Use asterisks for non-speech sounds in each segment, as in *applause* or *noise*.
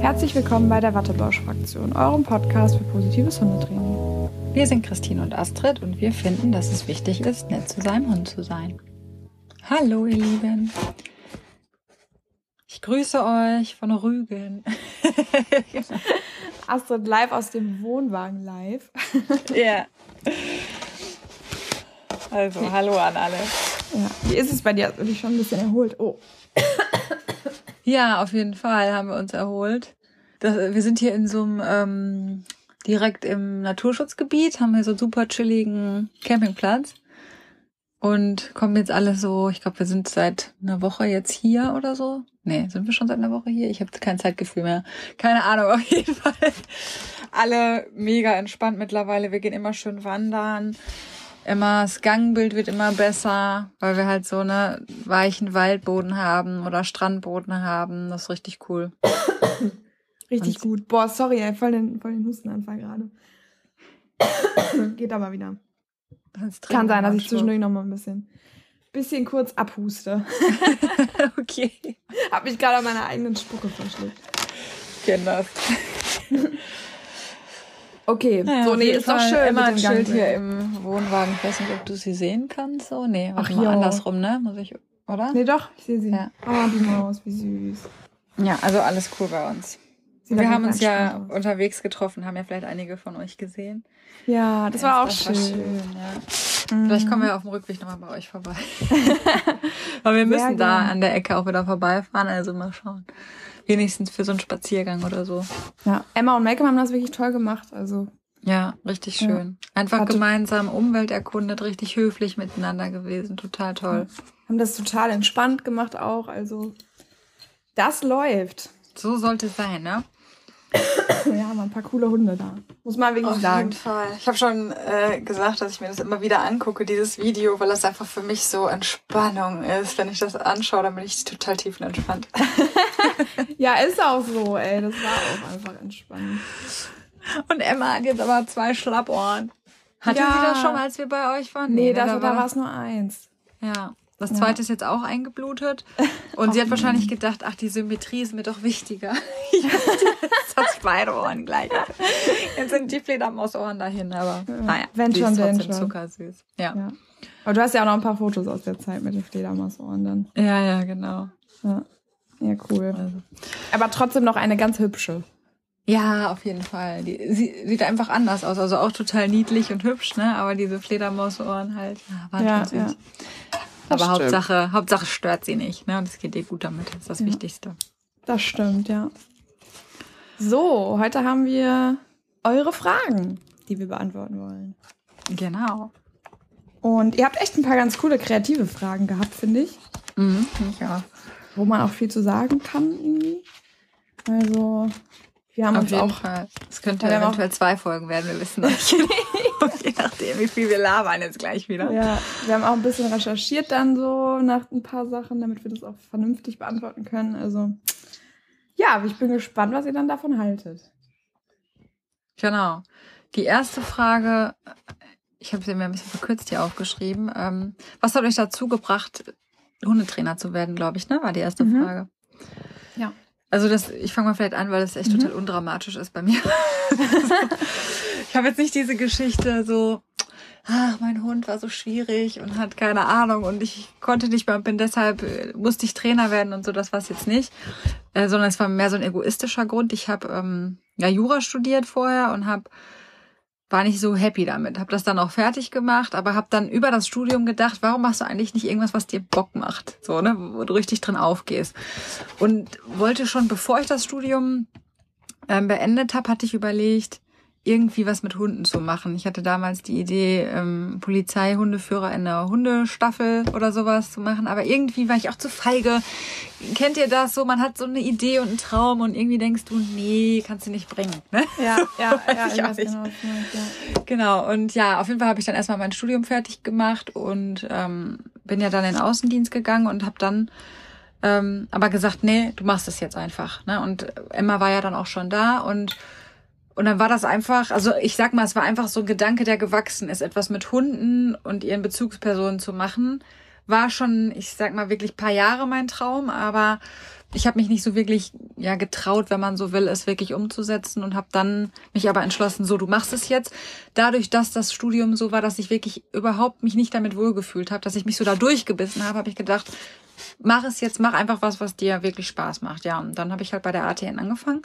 Herzlich willkommen bei der Wattebausch-Fraktion, eurem Podcast für positives Hundetraining. Wir sind Christine und Astrid und wir finden, dass es wichtig ist, nett zu seinem Hund zu sein. Hallo, ihr Lieben. Ich grüße euch von Rügen. *laughs* Astrid live aus dem Wohnwagen live. *laughs* Ja. Also, hallo an alle. Ja. Wie ist es bei dir? Du dich schon ein bisschen erholt? Oh. Ja, auf jeden Fall haben wir uns erholt. Das, wir sind hier in so einem ähm, direkt im Naturschutzgebiet, haben hier so einen super chilligen Campingplatz und kommen jetzt alle so, ich glaube, wir sind seit einer Woche jetzt hier oder so. Nee, sind wir schon seit einer Woche hier? Ich habe kein Zeitgefühl mehr. Keine Ahnung, *laughs* auf jeden Fall. Alle mega entspannt mittlerweile. Wir gehen immer schön wandern. Immer das Gangbild wird immer besser, weil wir halt so eine weichen Waldboden haben oder Strandboden haben. Das ist richtig cool. Richtig Und gut. Boah, sorry, ey, voll den, voll den Hustenanfall gerade. *coughs* Geht aber wieder. Kann sein, dass ich zwischendurch noch mal ein bisschen, bisschen kurz abhuste. *laughs* okay. Hab mich gerade an meiner eigenen Spucke verschluckt. Kenn das. Okay, naja, so, nee, ist Fall doch schön. Immer ein Schild hier im Wohnwagen. Ich weiß nicht, ob du sie sehen kannst. So, nee, warte Ach, mal jo. andersrum, ne? Muss ich, oder? Nee, doch, ich sehe sie. Ja. Oh, die Maus, wie süß. Ja, also alles cool bei uns. Sieht wir haben uns ja aus. unterwegs getroffen, haben ja vielleicht einige von euch gesehen. Ja, das war auch das schön. War schön ja. Mhm. Vielleicht kommen wir auf dem Rückweg nochmal bei euch vorbei. *laughs* Aber wir müssen da an der Ecke auch wieder vorbeifahren, also mal schauen. Wenigstens für so einen Spaziergang oder so. Ja, Emma und Malcolm haben das wirklich toll gemacht. Also, Ja, richtig Ja. schön. Einfach Hatte- gemeinsam Umwelt erkundet, richtig höflich miteinander gewesen. Total toll. haben das total entspannt gemacht auch. Also, das läuft. So sollte es sein, ne? Wir haben ein paar coole Hunde da. Muss man wirklich sagen. Fall. Ich habe schon äh, gesagt, dass ich mir das immer wieder angucke, dieses Video, weil das einfach für mich so Entspannung ist. Wenn ich das anschaue, dann bin ich total tiefenentspannt. *laughs* *laughs* Ja, ist auch so, ey. Das war auch einfach entspannt. Und Emma hat jetzt aber zwei Schlappohren. Hatte Ja. sie das schon, als wir bei euch waren? Nee, ne, das, da da war es nur eins. Ja. Das Ja. zweite ist jetzt auch eingeblutet. *laughs* Und sie hat wahrscheinlich gedacht, ach, die Symmetrie ist mir doch wichtiger. *laughs* Jetzt hat beide Ohren gleich. Jetzt sind die Fledermausohren dahin, aber naja, Wenn schon, ist trotzdem schon. zuckersüß. Ja. Ja. Aber du hast ja auch noch ein paar Fotos aus der Zeit mit den Fledermausohren dann. ja, ja, genau. Ja, ja cool. Also. Aber trotzdem noch eine ganz hübsche. Ja, auf jeden Fall. Die, sie sieht einfach anders aus. Also auch total niedlich und hübsch, ne? Aber diese Fledermausohren halt, ja, waren Ja, schon ja. Das Aber stimmt. Hauptsache, Hauptsache stört sie nicht, ne? Und es geht ihr gut damit. Das ist das Ja. Wichtigste. Das stimmt, ja. So, heute haben wir eure Fragen, die wir beantworten wollen. Genau. Und ihr habt echt ein paar ganz coole kreative Fragen gehabt, finde ich. Mhm. Ja. Wo man auch viel zu sagen kann irgendwie. Also, wir haben Auf uns jeden auch. Fall. Es könnte wir eventuell zwei Folgen werden, wir wissen nicht. *laughs* *laughs* Je nachdem, wie viel wir labern jetzt gleich wieder. Ja, wir haben auch ein bisschen recherchiert dann so nach ein paar Sachen, damit wir das auch vernünftig beantworten können. Also, ja, ich bin gespannt, was ihr dann davon haltet. Genau. Die erste Frage, ich habe sie mir ein bisschen verkürzt hier aufgeschrieben. Ähm, was hat euch dazu gebracht, Hundetrainer zu werden, glaube ich, ne? War die erste Mhm. Frage. Also das, ich fange mal vielleicht an, weil das echt Mhm. total undramatisch ist bei mir. *laughs* ich habe jetzt nicht diese Geschichte so, ach, mein Hund war so schwierig und hat keine Ahnung und ich konnte nicht mehr und bin deshalb, äh, musste ich Trainer werden und so, das war es jetzt nicht. Äh, sondern es war mehr so ein egoistischer Grund. Ich habe ähm, ja Jura studiert vorher und habe war nicht so happy damit. Habe das dann auch fertig gemacht, aber habe dann über das Studium gedacht, warum machst du eigentlich nicht irgendwas, was dir Bock macht, so ne, wo du richtig drin aufgehst. Und wollte schon, bevor ich das Studium ähm, beendet habe, hatte ich überlegt, irgendwie was mit Hunden zu machen. Ich hatte damals die Idee, ähm, Polizeihundeführer in einer Hundestaffel oder sowas zu machen, aber irgendwie war ich auch zu feige. Kennt ihr das so? Man hat so eine Idee und einen Traum und irgendwie denkst du, nee, kannst du nicht bringen. Ne? Ja, ja, *laughs* ja, Ich auch weiß nicht. genau, meinst, ja. Genau, und ja, auf jeden Fall habe ich dann erstmal mein Studium fertig gemacht und ähm, bin ja dann in den Außendienst gegangen und habe dann ähm, aber gesagt, nee, du machst es jetzt einfach. Ne? Und Emma war ja dann auch schon da und und dann war das einfach, also ich sag mal, es war einfach so ein Gedanke, der gewachsen ist, etwas mit Hunden und ihren Bezugspersonen zu machen. War schon, ich sag mal, wirklich paar Jahre mein Traum, aber ich habe mich nicht so wirklich ja getraut, wenn man so will, es wirklich umzusetzen und habe dann mich aber entschlossen, so du machst es jetzt. Dadurch, dass das Studium so war, dass ich wirklich überhaupt mich nicht damit wohlgefühlt habe, dass ich mich so da durchgebissen habe, habe ich gedacht, mach es jetzt, mach einfach was, was dir wirklich Spaß macht. Ja, und dann habe ich halt bei der ATN angefangen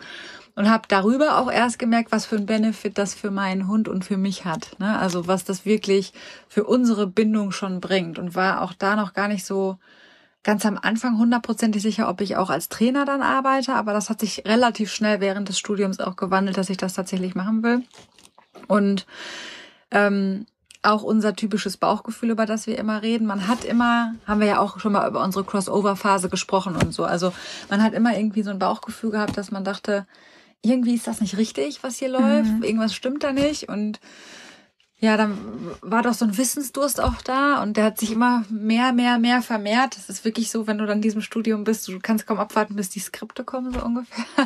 und habe darüber auch erst gemerkt, was für ein Benefit das für meinen Hund und für mich hat. Ne? Also was das wirklich für unsere Bindung schon bringt und war auch da noch gar nicht so ganz am Anfang hundertprozentig sicher, ob ich auch als Trainer dann arbeite, aber das hat sich relativ schnell während des Studiums auch gewandelt, dass ich das tatsächlich machen will. Und ähm, auch unser typisches Bauchgefühl, über das wir immer reden. Man hat immer, haben wir ja auch schon mal über unsere Crossover-Phase gesprochen und so. Also man hat immer irgendwie so ein Bauchgefühl gehabt, dass man dachte, irgendwie ist das nicht richtig, was hier läuft, mhm. irgendwas stimmt da nicht und ja, dann war doch so ein Wissensdurst auch da und der hat sich immer mehr, mehr, mehr vermehrt. Das ist wirklich so, wenn du dann in diesem Studium bist, du kannst kaum abwarten, bis die Skripte kommen, so ungefähr. *laughs*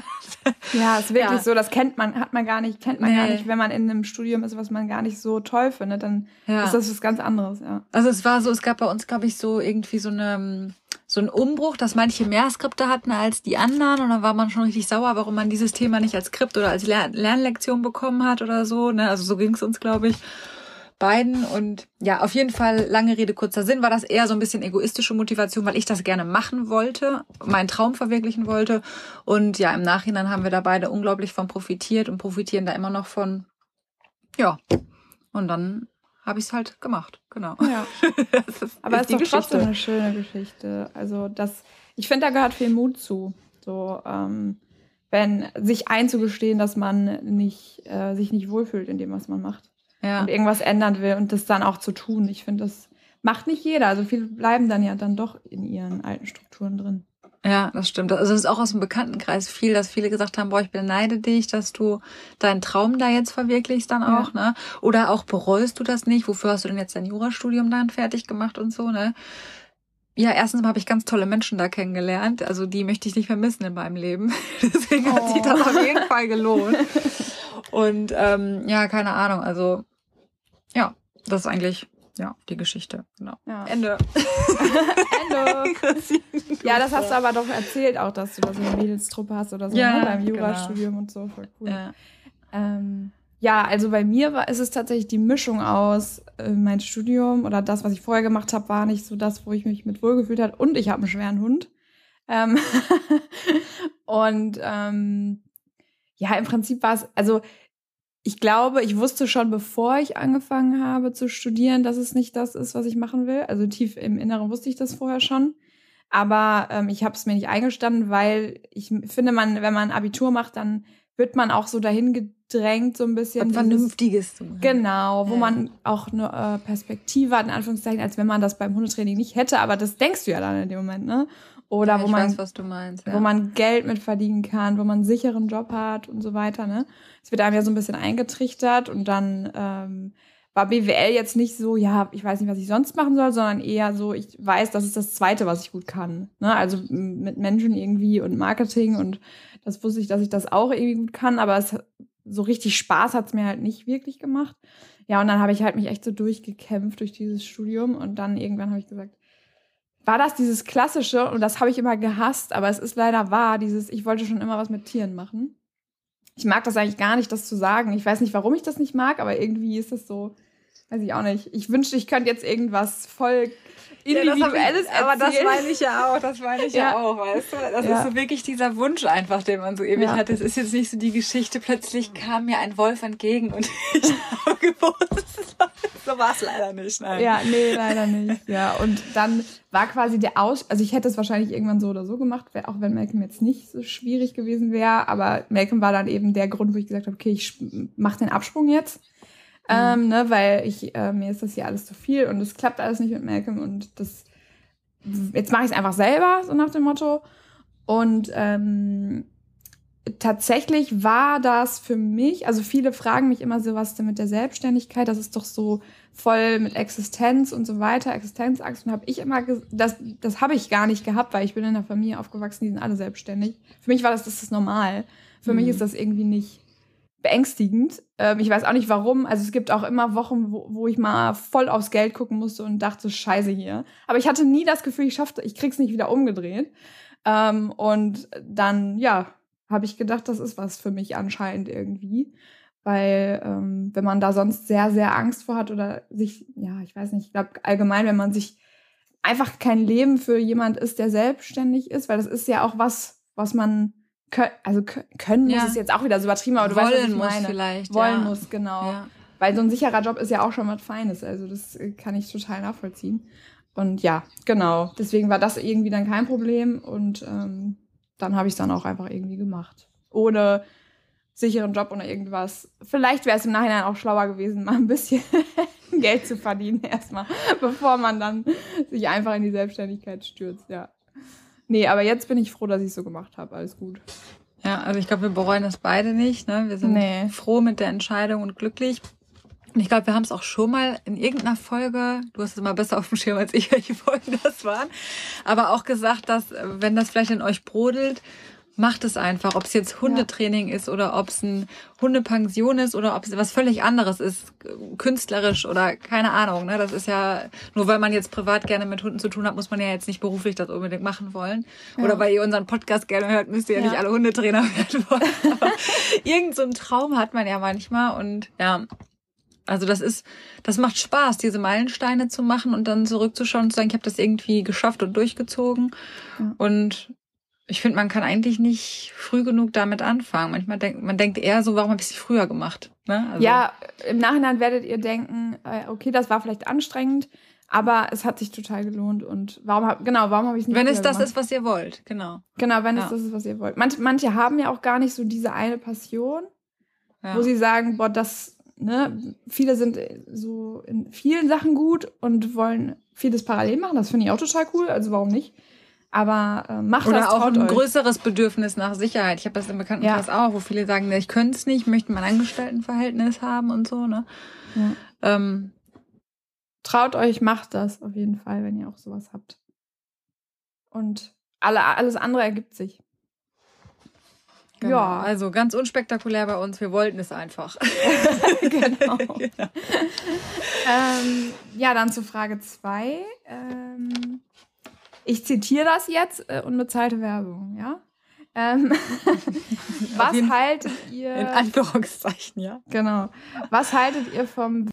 Ja, ist wirklich ja. so, das kennt man, hat man gar nicht, kennt man nee. gar nicht, wenn man in einem Studium ist, was man gar nicht so toll findet, dann ja. ist das was ganz anderes, ja. Also es war so, es gab bei uns, glaube ich, so irgendwie so eine so ein Umbruch, dass manche mehr Skripte hatten als die anderen und dann war man schon richtig sauer, warum man dieses Thema nicht als Skript oder als Lern Lernlektion bekommen hat oder so. Ne? Also so ging es uns, glaube ich, beiden. Und ja, auf jeden Fall, lange Rede, kurzer Sinn, war das eher so ein bisschen egoistische Motivation, weil ich das gerne machen wollte, meinen Traum verwirklichen wollte. Und ja, im Nachhinein haben wir da beide unglaublich von profitiert und profitieren da immer noch von. Ja. Und dann habe ich es halt gemacht. Genau. Ja. *laughs* Aber es ist doch trotzdem eine schöne Geschichte. Also das, ich finde, da gehört viel Mut zu. So, ähm, wenn sich einzugestehen, dass man nicht, äh, sich nicht wohlfühlt in dem, was man macht. Ja. Und irgendwas ändern will und das dann auch zu tun. Ich finde, das macht nicht jeder. Also viele bleiben dann ja dann doch in ihren alten Strukturen drin. Ja, das stimmt. Also es ist auch aus dem Bekanntenkreis viel, dass viele gesagt haben, boah, ich beneide dich, dass du deinen Traum da jetzt verwirklichst dann auch, ja. ne? Oder auch bereust du das nicht? Wofür hast du denn jetzt dein Jurastudium dann fertig gemacht und so, ne? Ja, erstens habe ich ganz tolle Menschen da kennengelernt. Also die möchte ich nicht vermissen in meinem Leben. *laughs* Deswegen oh. hat sich das auf jeden Fall gelohnt. *laughs* Und ähm, ja, keine Ahnung. Also ja, das ist eigentlich ja, die Geschichte. Genau. Ja. *laughs* Ende. Ende. ja, das hast du aber doch erzählt, auch dass du da so eine Mädelstruppe hast oder so ja, ne? beim genau. Jurastudium genau. und so. Voll cool. Ja. Ähm, ja, also bei mir war, ist es tatsächlich die Mischung aus äh, mein Studium oder das, was ich vorher gemacht habe, war nicht so das, wo ich mich mit wohlgefühlt habe. Und ich habe einen schweren Hund. Ähm *laughs* und ähm, ja, im Prinzip war es, also ich glaube, ich wusste schon, bevor ich angefangen habe zu studieren, dass es nicht das ist, was ich machen will. Also tief im Inneren wusste ich das vorher schon. Aber ähm, ich habe es mir nicht eingestanden, weil ich finde, man, wenn man Abitur macht, dann wird man auch so dahin gedrängt, so ein bisschen. Was Vernünftiges zu machen. Genau, wo ja. man auch eine äh, Perspektive hat, in Anführungszeichen, als wenn man das beim Hundetraining nicht hätte. Aber das denkst du ja dann in dem Moment, ne? Oder ja, wo man, weiß, meinst, ja. wo man Geld mit verdienen kann, wo man einen sicheren Job hat und so weiter. Ne? Es wird einem ja so ein bisschen eingetrichtert und dann ähm, war BWL jetzt nicht so, ja, ich weiß nicht, was ich sonst machen soll, sondern eher so, ich weiß, das ist das Zweite, was ich gut kann. Ne? Also mit Menschen irgendwie und Marketing und das wusste ich, dass ich das auch irgendwie gut kann, aber es so richtig Spaß hat es mir halt nicht wirklich gemacht. Ja, und dann habe ich halt mich echt so durchgekämpft durch dieses Studium und dann irgendwann habe ich gesagt, war das dieses klassische, und das habe ich immer gehasst, aber es ist leider wahr, dieses, ich wollte schon immer was mit Tieren machen. Ich mag das eigentlich gar nicht, das zu sagen. Ich weiß nicht, warum ich das nicht mag, aber irgendwie ist das so, weiß ich auch nicht. Ich wünschte, ich könnte jetzt irgendwas voll individuelles ja, Aber das meine ich ja auch, das meine ich ja, ja auch, weißt du? Das ja. ist so wirklich dieser Wunsch einfach, den man so ewig ja. hat. Es ist jetzt nicht so die Geschichte, plötzlich kam mir ein Wolf entgegen und *laughs* ich habe gewusst, so war es leider nicht. Nein. Ja, nee, leider nicht. Ja, und dann war quasi der Aus... Also ich hätte es wahrscheinlich irgendwann so oder so gemacht, auch wenn Malcolm jetzt nicht so schwierig gewesen wäre. Aber Malcolm war dann eben der Grund, wo ich gesagt habe, okay, ich mache den Absprung jetzt. Mhm. Ähm, ne, weil ich, äh, mir ist das hier alles zu viel und es klappt alles nicht mit Malcolm und das, jetzt mache ich es einfach selber, so nach dem Motto. Und ähm, tatsächlich war das für mich, also viele fragen mich immer so, was denn mit der Selbstständigkeit, das ist doch so voll mit Existenz und so weiter, Existenzangst und habe ich immer, das, das habe ich gar nicht gehabt, weil ich bin in einer Familie aufgewachsen, die sind alle selbstständig. Für mich war das, das ist normal. Für mhm. mich ist das irgendwie nicht beängstigend. Ähm, ich weiß auch nicht warum. Also es gibt auch immer Wochen, wo, wo ich mal voll aufs Geld gucken musste und dachte, scheiße hier. Aber ich hatte nie das Gefühl, ich schaffte, ich krieg's nicht wieder umgedreht. Ähm, und dann, ja, habe ich gedacht, das ist was für mich anscheinend irgendwie. Weil ähm, wenn man da sonst sehr, sehr Angst vor hat oder sich, ja, ich weiß nicht, ich glaube allgemein, wenn man sich einfach kein Leben für jemand ist, der selbstständig ist, weil das ist ja auch was, was man können, also können ja. muss es jetzt auch wieder so übertrieben, aber du Wollen weißt, was ich muss meine. vielleicht. Wollen ja. muss, genau. Ja. Weil so ein sicherer Job ist ja auch schon was Feines. Also das äh, kann ich total nachvollziehen. Und ja, genau. Deswegen war das irgendwie dann kein Problem. Und ähm, dann habe ich es dann auch einfach irgendwie gemacht. Ohne sicheren Job oder irgendwas. Vielleicht wäre es im Nachhinein auch schlauer gewesen, *laughs* mal ein bisschen Geld zu verdienen erstmal, *laughs* bevor man dann sich einfach in die Selbstständigkeit stürzt, ja. Nee, aber jetzt bin ich froh, dass ich es so gemacht habe. Alles gut. Ja, also ich glaube, wir bereuen das beide nicht. Ne? Wir sind nee. froh mit der Entscheidung und glücklich. Und ich glaube, wir haben es auch schon mal in irgendeiner Folge, du hast es immer besser auf dem Schirm als ich, *laughs* welche Folgen das waren, aber auch gesagt, dass wenn das vielleicht in euch brodelt, macht es einfach. Ob es jetzt Hundetraining ja. ist oder ob es ein Hundepension ist oder ob es was völlig anderes ist, künstlerisch oder keine Ahnung. Ne? Das ist ja, nur weil man jetzt privat gerne mit Hunden zu tun hat, muss man ja jetzt nicht beruflich das unbedingt machen wollen. Ja. Oder weil ihr unseren Podcast gerne hört, müsst ihr ja, ja. nicht alle Hundetrainer *laughs* werden wollen. Aber irgend so einen Traum hat man ja manchmal und ja, also das ist, das macht Spaß, diese Meilensteine zu machen und dann zurückzuschauen und zu sagen, ich habe das irgendwie geschafft und durchgezogen. Ja. Und ich finde, man kann eigentlich nicht früh genug damit anfangen. Manchmal denkt man denkt eher so, warum habe ich es früher gemacht? Ne? Also ja, im Nachhinein werdet ihr denken, äh, okay, das war vielleicht anstrengend, aber es hat sich total gelohnt. Und warum hab, genau, warum habe ich es nicht Wenn es das gemacht? ist, was ihr wollt, genau. Genau, wenn ja. es das ist, was ihr wollt. Manche, manche haben ja auch gar nicht so diese eine Passion, ja. wo sie sagen, boah, das ne, viele sind äh, so in vielen Sachen gut und wollen vieles parallel machen. Das finde ich auch total cool. Also warum nicht? Aber äh, macht Oder das auch ein euch. größeres Bedürfnis nach Sicherheit. Ich habe das im Bekanntenkreis ja. auch, wo viele sagen, ich könnte es nicht, möchten mein Angestelltenverhältnis haben und so. Ne? Ja. Ähm, Traut euch, macht das auf jeden Fall, wenn ihr auch sowas habt. Und alle, alles andere ergibt sich. Genau. Ja. Also ganz unspektakulär bei uns. Wir wollten es einfach. *laughs* genau. *laughs* genau. *laughs* Ähm, ja, dann zu Frage zwei. Ähm, ich zitiere das jetzt, äh, unbezahlte Werbung, ja? Ähm, *laughs* was haltet ihr. In Anführungszeichen, ja. Genau. Was haltet ihr vom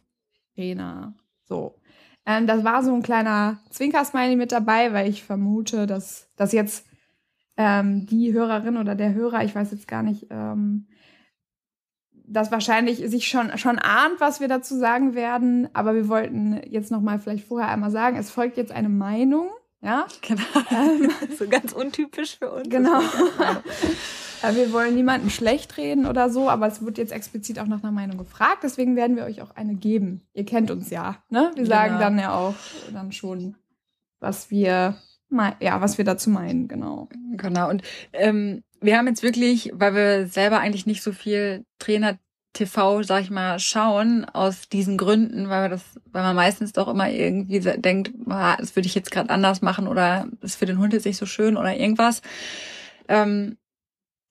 Trainer? So. Ähm, das war so ein kleiner Zwinkersmiley mit dabei, weil ich vermute, dass das jetzt ähm, die Hörerin oder der Hörer, ich weiß jetzt gar nicht, ähm, das wahrscheinlich sich schon, schon ahnt, was wir dazu sagen werden. Aber wir wollten jetzt noch mal vielleicht vorher einmal sagen, es folgt jetzt eine Meinung. Ja, genau. Ähm, *laughs* so ganz untypisch für uns. Genau. *laughs* wir wollen niemanden schlecht reden oder so, aber es wird jetzt explizit auch nach einer Meinung gefragt. Deswegen werden wir euch auch eine geben. Ihr kennt uns ja, ne? Wir sagen genau. dann ja auch dann schon, was wir ja, was wir dazu meinen, genau. Genau. Und ähm, wir haben jetzt wirklich, weil wir selber eigentlich nicht so viel Trainer TV, sag ich mal, schauen aus diesen Gründen, weil wir das, weil man meistens doch immer irgendwie denkt, ah, das würde ich jetzt gerade anders machen oder ist für den Hund jetzt nicht so schön oder irgendwas. Ähm,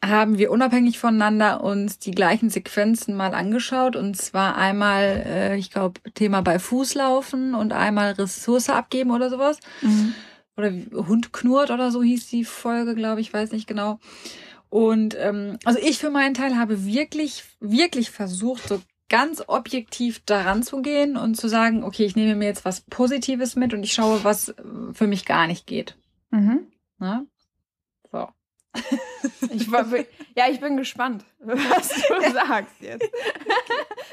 haben wir unabhängig voneinander uns die gleichen Sequenzen mal angeschaut und zwar einmal, äh, ich glaube, Thema bei Fußlaufen und einmal Ressource abgeben oder sowas. Mhm oder Hund knurrt oder so hieß die Folge, glaube ich, weiß nicht genau. Und ähm, also ich für meinen Teil habe wirklich, wirklich versucht, so ganz objektiv daran zu gehen und zu sagen, okay, ich nehme mir jetzt was Positives mit und ich schaue, was für mich gar nicht geht. Mhm. Na? So. Ich war, ja, ich bin gespannt, *laughs* was du *laughs* sagst jetzt.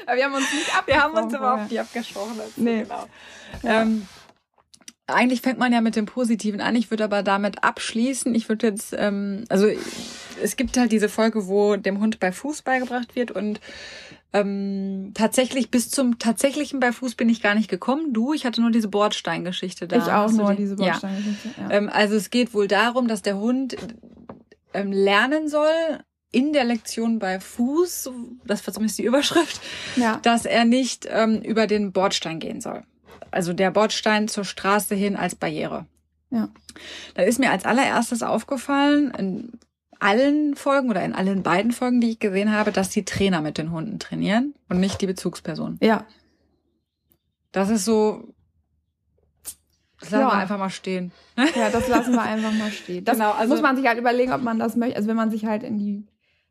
aber wir haben uns nicht abgesprochen. Wir haben uns überhaupt nicht abgesprochen. Nee. Genau. Ja. Ähm, eigentlich fängt man ja mit dem Positiven an. Ich würde aber damit abschließen. Ich würde jetzt, ähm, also es gibt halt diese Folge, wo dem Hund bei Fuß beigebracht wird und ähm, tatsächlich bis zum tatsächlichen bei Fuß bin ich gar nicht gekommen. Du, ich hatte nur diese Bordsteingeschichte da. Ich auch nur die? diese Bordsteingeschichte. Ja. Ja. Ähm, also es geht wohl darum, dass der Hund ähm, lernen soll, in der Lektion bei Fuß, das war zumindest die Überschrift, ja. dass er nicht ähm, über den Bordstein gehen soll also der Bordstein zur Straße hin als Barriere. Ja. Da ist mir als allererstes aufgefallen, in allen Folgen oder in allen beiden Folgen, die ich gesehen habe, dass die Trainer mit den Hunden trainieren und nicht die Bezugsperson. Ja. Das ist so, Das lassen ja. wir einfach mal stehen. *laughs* Ja, das lassen wir einfach mal *laughs* stehen. Das genau, also muss man sich halt überlegen, ob man das möchte. Also wenn man sich halt in die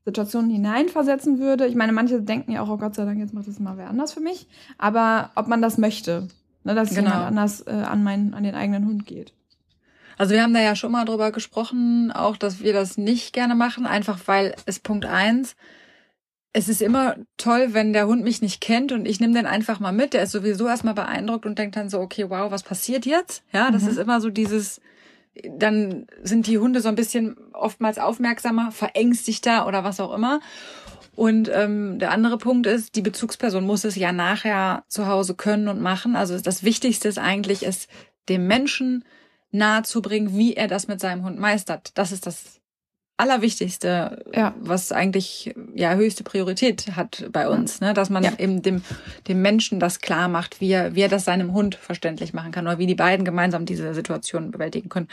Situation hineinversetzen würde. Ich meine, manche denken ja auch, oh Gott sei Dank, jetzt macht das mal wer anders für mich. Aber ob man das möchte, ne, dass genau. jemand anders äh, an, meinen, an den eigenen Hund geht. Also wir haben da ja schon mal drüber gesprochen, auch dass wir das nicht gerne machen, einfach weil es Punkt eins es ist immer toll, wenn der Hund mich nicht kennt und ich nehme den einfach mal mit. Der ist sowieso erstmal beeindruckt und denkt dann so, okay, wow, was passiert jetzt? Ja, das mhm. ist immer so dieses, dann sind die Hunde so ein bisschen oftmals aufmerksamer, verängstigter oder was auch immer. Und ähm, der andere Punkt ist, die Bezugsperson muss es ja nachher zu Hause können und machen. Also das Wichtigste ist eigentlich, es dem Menschen nahezubringen, wie er das mit seinem Hund meistert. Das ist das Allerwichtigste, ja. was eigentlich ja höchste Priorität hat bei uns, ne? dass man ja. eben dem, dem Menschen das klar macht, wie er, wie er das seinem Hund verständlich machen kann oder wie die beiden gemeinsam diese Situation bewältigen können.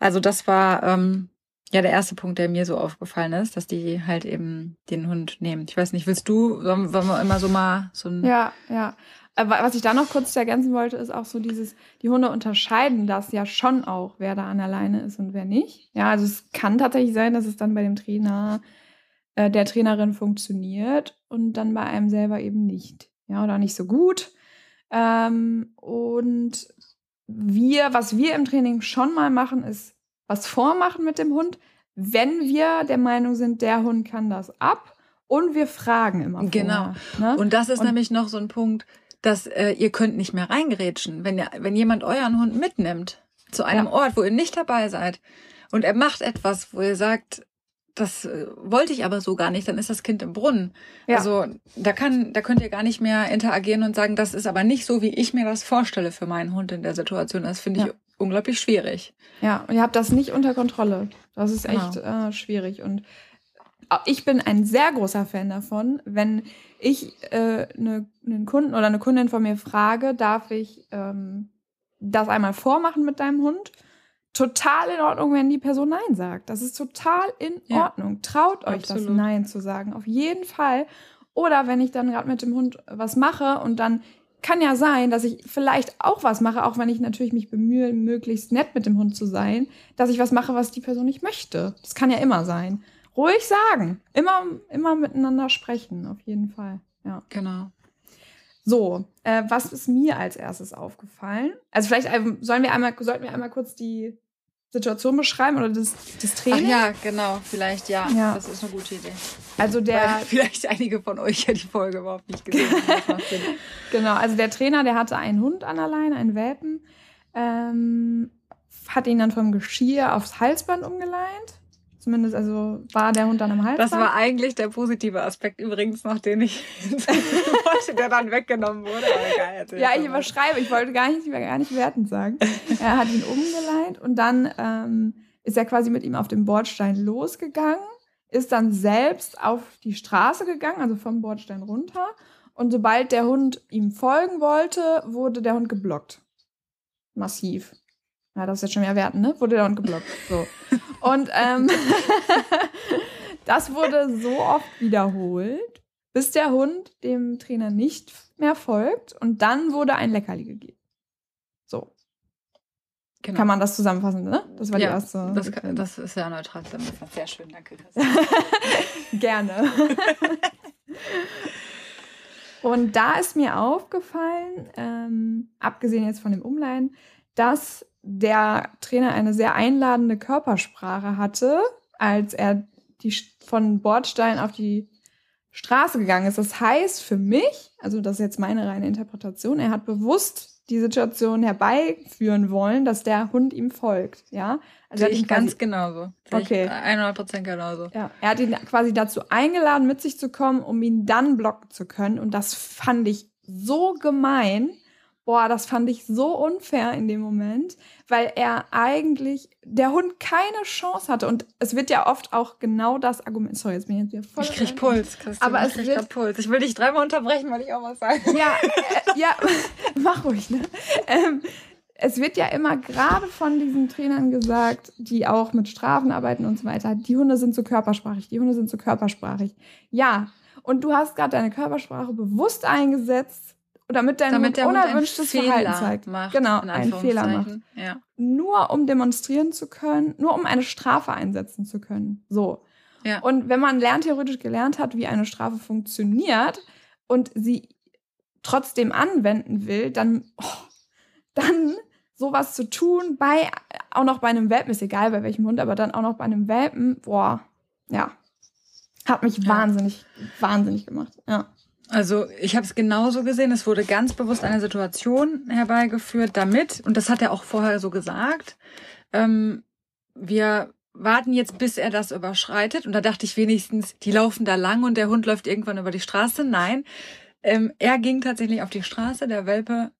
Also das war ähm, ja der erste Punkt, der mir so aufgefallen ist, dass die halt eben den Hund nehmen. Ich weiß nicht, willst du, wollen wir immer so mal so ein... Ja, ja. Äh, was ich da noch kurz ergänzen wollte, ist auch so dieses, die Hunde unterscheiden das ja schon auch, wer da an der Leine ist und wer nicht. Ja, also es kann tatsächlich sein, dass es dann bei dem Trainer, äh, der Trainerin funktioniert und dann bei einem selber eben nicht. Ja, oder nicht so gut. Ähm, und wir, was wir im Training schon mal machen, ist was vormachen mit dem Hund, wenn wir der Meinung sind, der Hund kann das ab. Und wir fragen immer. Genau. ne? Und das ist und, nämlich noch so ein Punkt, dass äh, ihr könnt nicht mehr reingerätschen. Wenn, ihr, wenn jemand euren Hund mitnimmt zu einem ja. Ort, wo ihr nicht dabei seid und er macht etwas, wo ihr sagt, das äh, wollte ich aber so gar nicht, dann ist das Kind im Brunnen. Ja. Also da kann, da könnt ihr gar nicht mehr interagieren und sagen, das ist aber nicht so, wie ich mir das vorstelle für meinen Hund in der Situation. Das finde ich ja. Unglaublich schwierig. Ja, und ihr habt das nicht unter Kontrolle. Das ist echt genau. äh, schwierig. Und ich bin ein sehr großer Fan davon, wenn ich äh, ne, einen Kunden oder eine Kundin von mir frage, darf ich ähm, das einmal vormachen mit deinem Hund? Total in Ordnung, wenn die Person Nein sagt. Das ist total in ja, Ordnung. Traut euch absolut. das Nein zu sagen. Auf jeden Fall. Oder wenn ich dann gerade mit dem Hund was mache und dann kann ja sein, dass ich vielleicht auch was mache, auch wenn ich natürlich mich bemühe, möglichst nett mit dem Hund zu sein, dass ich was mache, was die Person nicht möchte. Das kann ja immer sein ruhig sagen. Immer, immer miteinander sprechen, auf jeden Fall. Ja. Genau. So, äh, was ist mir als erstes aufgefallen? Also vielleicht ähm, sollen wir einmal, sollten wir einmal kurz die Situation beschreiben oder das, das Training? Ach ja, genau, vielleicht ja. ja. Das ist eine gute Idee. Also der. Weil *laughs* vielleicht einige von euch ja die Folge überhaupt nicht gesehen haben. *laughs* genau, also der Trainer, der hatte einen Hund an der Leine, einen Welpen, ähm, hat ihn dann vom Geschirr aufs Halsband umgeleint Zumindest, also war der Hund dann im Hals. Das war eigentlich der positive Aspekt übrigens noch, den ich *laughs* wollte, der dann weggenommen wurde. Geil, ja, ich überschreibe, ich wollte gar nicht, gar nicht wertend sagen. er hat ihn umgeleitet und dann ähm, ist er quasi mit ihm auf dem Bordstein losgegangen, ist dann selbst auf die Straße gegangen, also vom Bordstein runter. Und sobald der Hund ihm folgen wollte, wurde der Hund geblockt. Massiv. Ja, das ist jetzt schon mehr werten, ne? Wurde der Hund geblockt. So. *laughs* Und ähm, *laughs* das wurde so oft wiederholt, bis der Hund dem Trainer nicht mehr folgt und dann wurde ein Leckerli gegeben. Genau. Kann man das zusammenfassen, ne? Das war ja, die erste. Das, kann, das ist ja neutral zusammengefasst. Sehr schön, danke. *laughs* *laughs* Gerne. und da ist mir aufgefallen, ähm, abgesehen jetzt von dem Umleihen, dass der Trainer eine sehr einladende Körpersprache hatte, als er die von Bordstein auf die Straße gegangen ist. Das heißt für mich, also das ist jetzt meine reine Interpretation, er hat bewusst die Situation herbeiführen wollen, dass der Hund ihm folgt, ja. Also Sehe ich ganz genauso. Sehe okay. 100 Prozent genauso. Ja, er hat ihn quasi dazu eingeladen, mit sich zu kommen, um ihn dann blocken zu können. Und das fand ich so gemein, boah, das fand ich so unfair in dem Moment, weil er eigentlich, der Hund keine Chance hatte. Und es wird ja oft auch genau das Argument, sorry, jetzt bin ich jetzt wieder voll. Ich krieg Puls, Christian. Aber ich es wird, Puls. Ich will dich dreimal unterbrechen, weil ich auch was sagen. Ja, äh, ja, *laughs* mach ruhig, ne? Ähm, es wird ja immer gerade von diesen Trainern gesagt, die auch mit Strafen arbeiten und so weiter, die Hunde sind zu körpersprachig, die Hunde sind zu körpersprachig. Ja, und du hast gerade deine Körpersprache bewusst eingesetzt, damit dein damit Hund unerwünschtes Hund Verhalten zeigt. Macht, genau, einen Fehler macht. Ja. Nur um demonstrieren zu können, nur um eine Strafe einsetzen zu können. So. Ja. Und wenn man lerntheoretisch gelernt hat, wie eine Strafe funktioniert und sie trotzdem anwenden will, dann, oh, dann sowas zu tun, bei, auch noch bei einem Welpen, ist egal bei welchem Hund, aber dann auch noch bei einem Welpen, boah, ja. Hat mich ja. wahnsinnig, wahnsinnig gemacht, ja. Also ich habe es genauso gesehen. Es wurde ganz bewusst eine Situation herbeigeführt, damit, und das hat er auch vorher so gesagt, ähm, wir warten jetzt, bis er das überschreitet. Und da dachte ich wenigstens, die laufen da lang und der Hund läuft irgendwann über die Straße. Nein, ähm, er ging tatsächlich auf die Straße, der Welpe.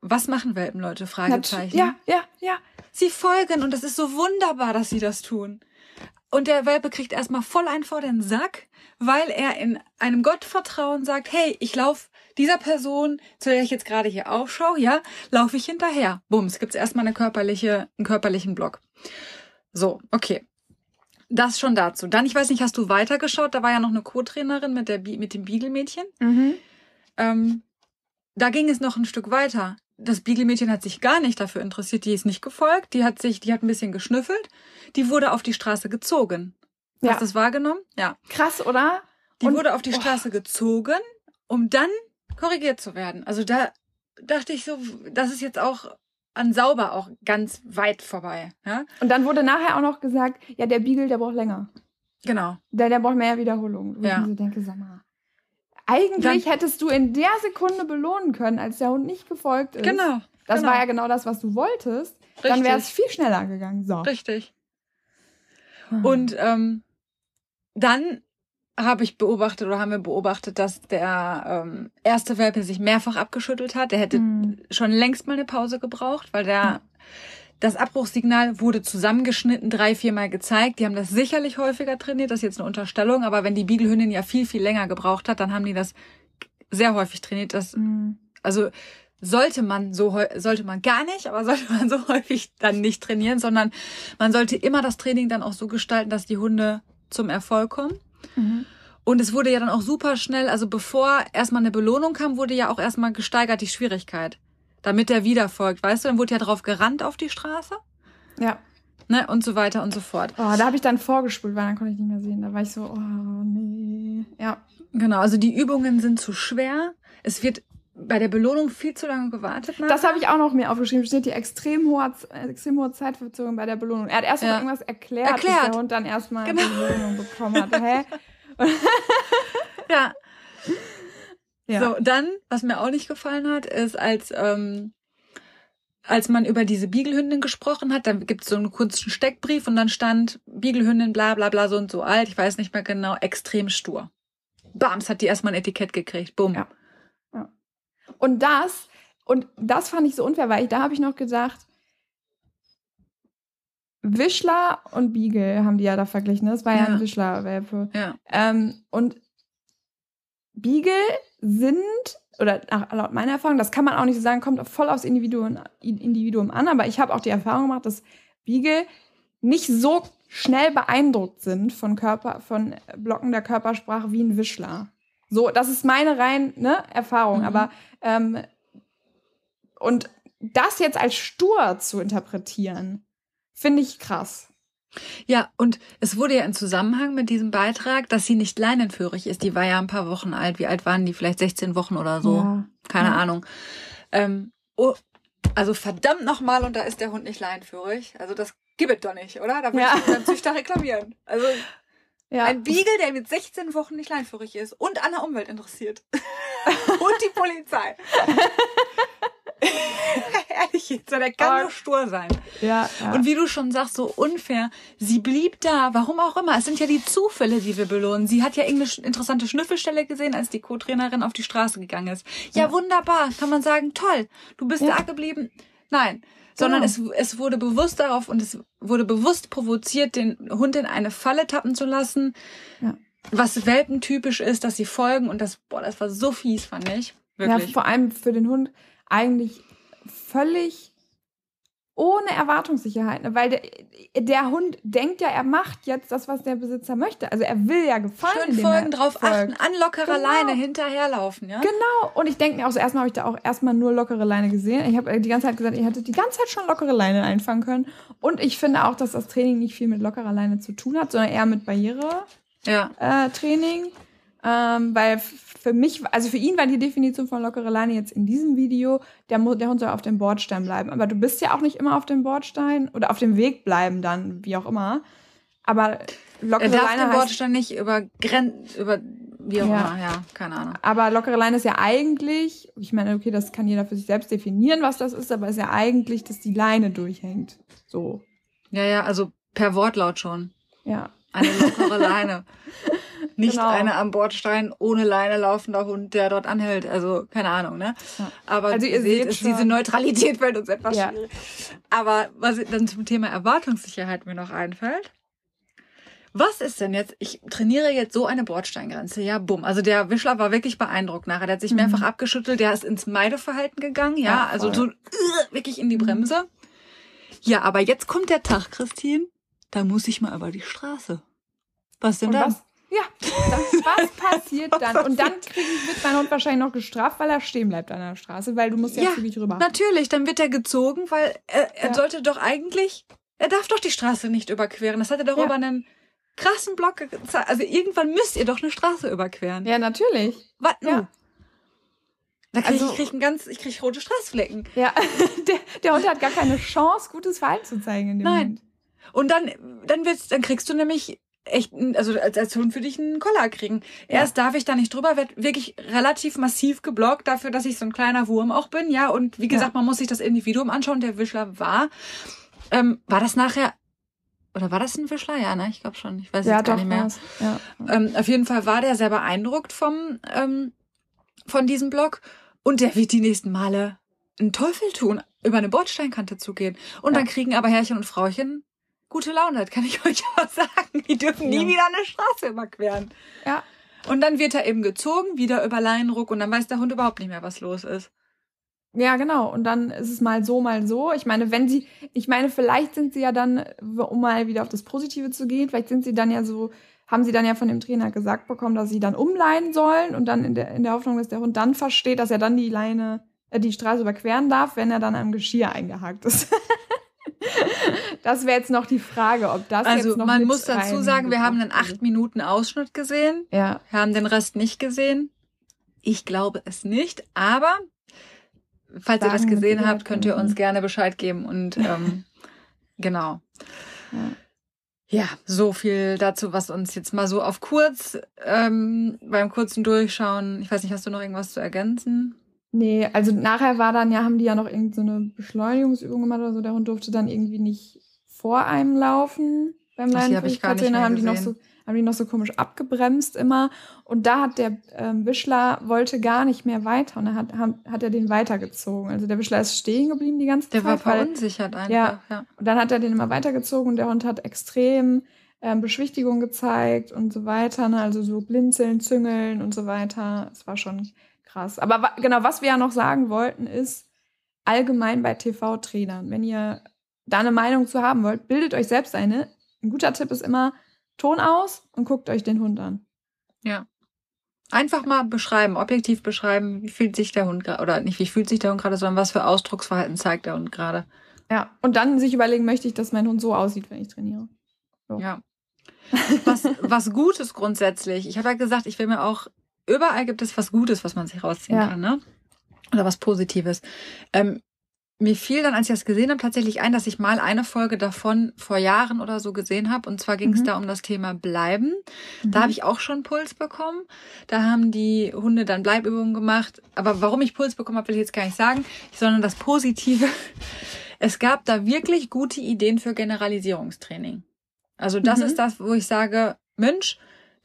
Was machen Welpen, Leute? Fragezeichen. Ja, ja, ja. Sie folgen und das ist so wunderbar, dass sie das tun. Und der Welpe kriegt erstmal voll einen vor den Sack, weil er in einem Gottvertrauen sagt, hey, ich lauf dieser Person, zu der ich jetzt gerade hier aufschaue, ja, laufe ich hinterher. Bums, gibt's erstmal eine körperliche, einen körperlichen Block. So, okay. Das schon dazu. Dann, ich weiß nicht, hast du weitergeschaut? Da war ja noch eine Co-Trainerin mit, der, mit dem Biegelmädchen. Mhm. Ähm, da ging es noch ein Stück weiter. Das Biegelmädchen hat sich gar nicht dafür interessiert. Die ist nicht gefolgt. Die hat sich, die hat ein bisschen geschnüffelt. Die wurde auf die Straße gezogen. Ja. Hast du das wahrgenommen? Ja. Krass, oder? Die Und, wurde auf die Straße oh. gezogen, um dann korrigiert zu werden. Also da dachte ich so, das ist jetzt auch an sauber auch ganz weit vorbei. Ja? Und dann wurde nachher auch noch gesagt, ja, der Beagle, der braucht länger. Genau. Der, der braucht mehr Wiederholung. Wo ja. ich so denke, sag mal, eigentlich dann, hättest du in der Sekunde belohnen können, als der Hund nicht gefolgt ist. Genau. Das genau. war ja genau das, was du wolltest. Richtig. Dann wäre es viel schneller gegangen. So. Richtig. Hm. Und ähm, dann habe ich beobachtet oder haben wir beobachtet, dass der ähm, erste Welpe sich mehrfach abgeschüttelt hat. Der hätte mhm. schon längst mal eine Pause gebraucht, weil der das Abbruchssignal wurde zusammengeschnitten, drei, viermal gezeigt. Die haben das sicherlich häufiger trainiert, das ist jetzt eine Unterstellung, aber wenn die Biegelhündin ja viel, viel länger gebraucht hat, dann haben die das sehr häufig trainiert. Das, mhm. Also sollte man so sollte man gar nicht, aber sollte man so *laughs* häufig dann nicht trainieren, sondern man sollte immer das Training dann auch so gestalten, dass die Hunde zum Erfolg kommen. Mhm. Und es wurde ja dann auch super schnell, also bevor erstmal eine Belohnung kam, wurde ja auch erstmal gesteigert die Schwierigkeit, damit er wieder folgt. Weißt du, dann wurde ja drauf gerannt auf die Straße. Ja. Ne, und so weiter und so fort. Oh, da habe ich dann vorgespult, weil dann konnte ich nicht mehr sehen. Da war ich so, oh nee. Ja. Genau, also die Übungen sind zu schwer. Es wird bei der Belohnung viel zu lange gewartet. Nachher. Das habe ich auch noch mir aufgeschrieben. Steht die extrem hohe, extrem hohe Zeitverzögerung bei der Belohnung. Er hat erst ja. irgendwas erklärt, erklärt, bis der Hund dann erstmal genau. die Belohnung bekommen hat. Hä? *laughs* ja. ja. So, dann, was mir auch nicht gefallen hat, ist, als, ähm, als man über diese Biegelhündin gesprochen hat, dann gibt es so einen kurzen Steckbrief und dann stand Biegelhündin bla bla bla so und so alt, ich weiß nicht mehr genau, extrem stur. Bams, hat die erstmal ein Etikett gekriegt. Bumm. Ja. Und das, und das fand ich so unfair, weil ich, da habe ich noch gesagt, Wischler und Beagle haben die ja da verglichen. Ne? Das war ja, ja ein Wischler-Welpe. Ja. Ähm, und Beagle sind, oder nach, laut meiner Erfahrung, das kann man auch nicht so sagen, kommt voll aufs Individuum, Individuum an, aber ich habe auch die Erfahrung gemacht, dass Beagle nicht so schnell beeindruckt sind von Körper, von Blocken der Körpersprache wie ein Wischler. So, das ist meine rein ne, Erfahrung. Mhm. Aber ähm, und das jetzt als stur zu interpretieren, finde ich krass. Ja, und es wurde ja in Zusammenhang mit diesem Beitrag, dass sie nicht leinenführig ist. Die war ja ein paar Wochen alt. Wie alt waren die? Vielleicht 16 Wochen oder so. Ja. Keine ja. Ahnung. Ähm, oh, also verdammt nochmal, und da ist der Hund nicht leinenführig. Also das gibt es doch nicht, oder? Da würde ja. ich beim Züchter reklamieren. Also ja. Ein Beagle, der mit 16 Wochen nicht leinführig ist und an der Umwelt interessiert. *laughs* und die Polizei. *laughs* Ehrlich jetzt, der kann nur stur sein. Ja, ja. Und wie du schon sagst, so unfair. Sie blieb da, warum auch immer. Es sind ja die Zufälle, die wir belohnen. Sie hat ja irgendeine interessante Schnüffelstelle gesehen, als die Co-Trainerin auf die Straße gegangen ist. Ja, ja, wunderbar. Kann man sagen, toll. Du bist ja. da geblieben. Nein, sondern genau. es, es wurde bewusst darauf und es wurde bewusst provoziert, den Hund in eine Falle tappen zu lassen, ja. was welpentypisch ist, dass sie folgen und das, boah, das war so fies, fand ich. Wirklich. Ja, vor allem für den Hund eigentlich völlig ohne Erwartungssicherheit, ne? weil der, der, Hund denkt ja, er macht jetzt das, was der Besitzer möchte. Also er will ja gefallen. Schön folgen, drauf folgt. achten, an lockere genau. Leine hinterherlaufen, ja? Genau. Und ich denke mir auch so, erstmal habe ich da auch erstmal nur lockere Leine gesehen. Ich habe die ganze Zeit gesagt, ich hätte die ganze Zeit schon lockere Leine einfangen können. Und ich finde auch, dass das Training nicht viel mit lockerer Leine zu tun hat, sondern eher mit Barriere. Ja. Äh, Training. Ähm, weil für mich, also für ihn war die Definition von lockere Leine jetzt in diesem Video, der, der Hund soll auf dem Bordstein bleiben. Aber du bist ja auch nicht immer auf dem Bordstein oder auf dem Weg bleiben dann, wie auch immer. Aber lockere er darf Leine. den Bordstein nicht über Grenzen, über wie auch ja. immer, ja, keine Ahnung. Aber lockere Leine ist ja eigentlich, ich meine, okay, das kann jeder für sich selbst definieren, was das ist, aber ist ja eigentlich, dass die Leine durchhängt. So. Ja, ja, also per Wortlaut schon. Ja. Eine lockere Leine. *laughs* Nicht genau. eine am Bordstein ohne Leine laufender Hund, der dort anhält. Also keine Ahnung, ne? Ja. Aber also ihr seht, ist diese Neutralität fällt uns etwas ja. schwierig. Aber was dann zum Thema Erwartungssicherheit mir noch einfällt. Was ist denn jetzt? Ich trainiere jetzt so eine Bordsteingrenze. Ja, bumm. Also der Wischler war wirklich beeindruckt nachher. Der hat sich mhm. mehrfach abgeschüttelt. Der ist ins Meideverhalten gegangen. Ja, ja also so uh, wirklich in die Bremse. Ja, aber jetzt kommt der Tag, Christine. Da muss ich mal über die Straße. Was denn? Was? Ja, das, was *laughs* passiert dann? Und dann wird mein Hund wahrscheinlich noch gestraft, weil er stehen bleibt an der Straße, weil du musst ja, ja zügig rüber. Natürlich, dann wird er gezogen, weil er, er ja. sollte doch eigentlich, er darf doch die Straße nicht überqueren. Das hat er doch ja. über einen krassen Block gezeigt. Also irgendwann müsst ihr doch eine Straße überqueren. Ja, natürlich. Was? Ja. Da krieg also, ich, krieg ein ganz, ich krieg rote Straßflecken. Ja, *laughs* der, der Hund hat gar keine Chance, gutes Verhalten zu zeigen in dem Nein. Moment. Und dann, dann wird's, dann kriegst du nämlich echt, also als, als Hund würde ich einen Koller kriegen. Erst ja. darf ich da nicht drüber, wird wirklich relativ massiv geblockt dafür, dass ich so ein kleiner Wurm auch bin, ja. Und wie gesagt, ja. man muss sich das Individuum anschauen, der Wischler war. Ähm, war das nachher, oder war das ein Wischler? Ja, ne? Ich glaube schon. Ich weiß ja, jetzt gar doch, nicht mehr. Ja. Ähm, auf jeden Fall war der sehr beeindruckt vom, ähm, von diesem Block. Und der wird die nächsten Male einen Teufel tun, über eine Bordsteinkante zu gehen. Und ja. dann kriegen aber Herrchen und Frauchen gute Laune hat, kann ich *laughs* euch auch sagen. Die dürfen nie ja. wieder eine Straße überqueren. Ja. Und dann wird er eben gezogen, wieder über Leinruck und dann weiß der Hund überhaupt nicht mehr, was los ist. Ja, genau. Und dann ist es mal so, mal so. Ich meine, wenn sie, ich meine, vielleicht sind sie ja dann, um mal wieder auf das Positive zu gehen, vielleicht sind sie dann ja so, haben sie dann ja von dem Trainer gesagt bekommen, dass sie dann umleinen sollen und dann in der, in der Hoffnung, dass der Hund dann versteht, dass er dann die Leine, äh, die Straße überqueren darf, wenn er dann am Geschirr eingehakt ist. *laughs* *laughs* das wäre jetzt noch die Frage, ob das also jetzt noch man muss dazu sagen, wir haben einen acht Minuten Ausschnitt gesehen, ja. wir haben den Rest nicht gesehen. Ich glaube es nicht, aber falls sagen ihr das gesehen habt, könnt ihr uns gerne Bescheid geben und *laughs* ähm, genau. Ja. Ja, so viel dazu, was uns jetzt mal so auf kurz ähm, beim kurzen Durchschauen. Ich weiß nicht, hast du noch irgendwas zu ergänzen? Nee, also nachher war dann ja, haben die ja noch irgendeine so Beschleunigungsübung gemacht oder so. Der Hund durfte dann irgendwie nicht vor einem laufen beim Leinenfähigkeitstrainer. Haben die noch so haben die noch so komisch abgebremst immer. Und da hat der ähm, Wischler wollte gar nicht mehr weiter und dann hat, hat, hat er den weitergezogen. Also der Wischler ist stehen geblieben die ganze der Zeit. Der war verunsichert einfach, ja. ja. Und dann hat er den immer weitergezogen und der Hund hat extrem ähm, Beschwichtigung gezeigt und so weiter. Ne? Also so blinzeln, züngeln und so weiter. Es war schon krass. Aber wa genau, was wir ja noch sagen wollten, ist allgemein bei TV-Trainern, wenn ihr da eine Meinung zu haben wollt, bildet euch selbst eine. Ein guter Tipp ist immer Ton aus und guckt euch den Hund an. Ja. Einfach mal beschreiben, objektiv beschreiben, wie fühlt sich der Hund gerade, oder nicht wie fühlt sich der Hund gerade, sondern was für Ausdrucksverhalten zeigt der Hund gerade. Ja, und dann sich überlegen, möchte ich, dass mein Hund so aussieht, wenn ich trainiere. So. Ja. Was, was Gutes grundsätzlich. Ich habe ja gesagt, ich will mir auch überall gibt es was Gutes, was man sich rausziehen ja. kann, ne? Oder was Positives. Ähm, mir fiel dann, als ich das gesehen habe, tatsächlich ein, dass ich mal eine Folge davon vor Jahren oder so gesehen habe. Und zwar ging es mhm. da um das Thema Bleiben. Mhm. Da habe ich auch schon Puls bekommen. Da haben die Hunde dann Bleibübungen gemacht. Aber warum ich Puls bekommen habe, will ich jetzt gar nicht sagen, sondern das Positive. *laughs* Es gab da wirklich gute Ideen für Generalisierungstraining. Also das mhm. ist das, wo ich sage, Mensch,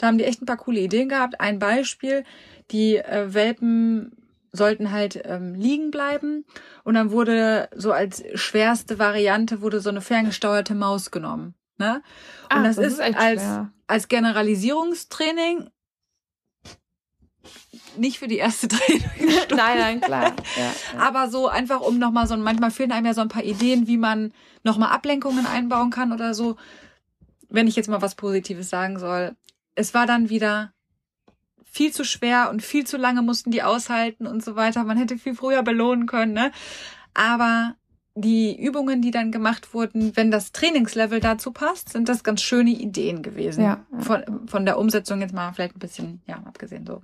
da haben die echt ein paar coole Ideen gehabt. Ein Beispiel, die äh, Welpen sollten halt ähm, liegen bleiben und dann wurde so als schwerste Variante wurde so eine ferngesteuerte Maus genommen. Ne? Und ah, das, das, ist, ist als, als Generalisierungstraining nicht für die erste *laughs* Trainingsstunde. *laughs* nein, nein, klar. Ja, ja. Aber so einfach, um nochmal so, manchmal fehlen einem ja so ein paar Ideen, wie man nochmal Ablenkungen einbauen kann oder so. Wenn ich jetzt mal was Positives sagen soll. Es war dann wieder viel zu schwer und viel zu lange mussten die aushalten und so weiter. Man hätte viel früher belohnen können, ne? Aber die Übungen, die dann gemacht wurden, wenn das Trainingslevel dazu passt, sind das ganz schöne Ideen gewesen. Ja. Von, von der Umsetzung jetzt mal vielleicht ein bisschen, ja, abgesehen so.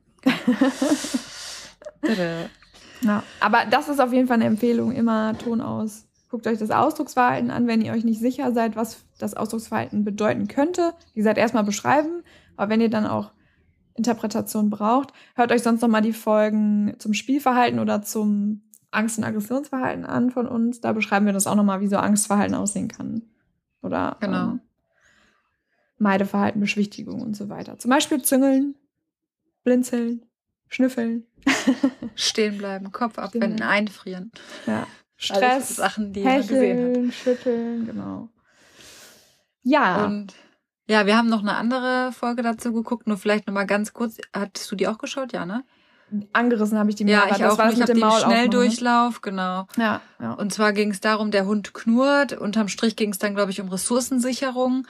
ja, *laughs* aber das ist auf jeden Fall eine Empfehlung, immer Ton aus. Guckt euch das Ausdrucksverhalten an, wenn ihr euch nicht sicher seid, was das Ausdrucksverhalten bedeuten könnte. Wie gesagt, erstmal beschreiben, aber wenn ihr dann auch Interpretation braucht, hört euch sonst noch mal die Folgen zum Spielverhalten oder zum Angst- und Aggressionsverhalten an von uns. Da beschreiben wir das auch nochmal, wie so Angstverhalten aussehen kann. Oder genau. ähm, Meideverhalten, Beschwichtigung und so weiter. Zum Beispiel züngeln, blinzeln, schnüffeln. *laughs* Stehen bleiben, Kopf abwenden, genau. einfrieren. Ja. Stress, Sachen, die hecheln, man gesehen hat. schütteln, genau. Ja. Und ja, wir haben noch eine andere Folge dazu geguckt, nur vielleicht nochmal ganz kurz. Hattest du die auch geschaut? Ja, ne? angerissen habe ich die mir. Ja, ich auch. War ich mit dem Maul Schnelldurchlauf, genau. Ja, ja. Und zwar ging es darum, der Hund knurrt. Unterm Strich ging es dann, glaube ich, um Ressourcensicherung.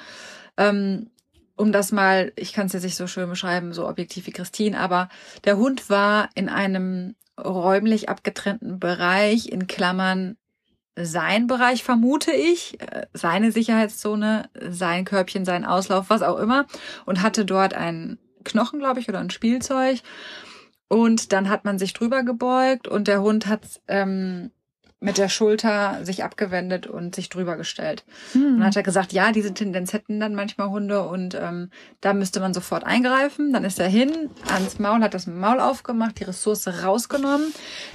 Ähm, um das mal, ich kann es jetzt nicht so schön beschreiben, so objektiv wie Christine, aber der Hund war in einem räumlich abgetrennten Bereich, in Klammern sein Bereich, vermute ich, äh, seine Sicherheitszone, sein Körbchen, sein Auslauf, was auch immer, und hatte dort einen Knochen, glaube ich, oder ein Spielzeug. Und dann hat man sich drüber gebeugt und der Hund hat ähm, mit der Schulter sich abgewendet und sich drüber gestellt. Hm. Und dann hat er gesagt, ja, diese Tendenz hätten dann manchmal Hunde und ähm, da müsste man sofort eingreifen. Dann ist er hin ans Maul, hat das Maul aufgemacht, die Ressource rausgenommen,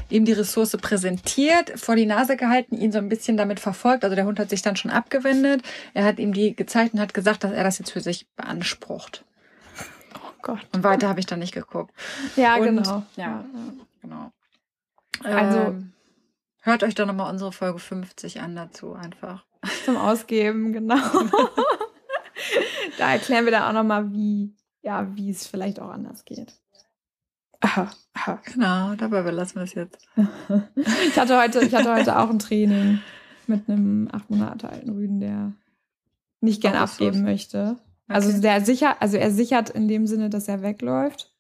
ihm die Ressource präsentiert, vor die Nase gehalten, ihn so ein bisschen damit verfolgt. Also der Hund hat sich dann schon abgewendet. Er hat ihm die gezeigt und hat gesagt, dass er das jetzt für sich beansprucht. Gott. Und weiter habe ich dann nicht geguckt. Ja, und, genau. Ja, genau. Also ähm, hört euch doch nochmal unsere Folge 50 an dazu einfach. Zum Ausgeben, *laughs* genau. da erklären wir dann auch nochmal, wie, ja, wie es vielleicht auch anders geht. Aha, aha. Genau, dabei belassen wir es jetzt. *laughs* ich, hatte heute, ich hatte heute auch ein Training mit einem acht Monate alten Rüden, der nicht gern abgeben möchte. Also okay. der sicher, also er sichert in dem Sinne, dass er wegläuft.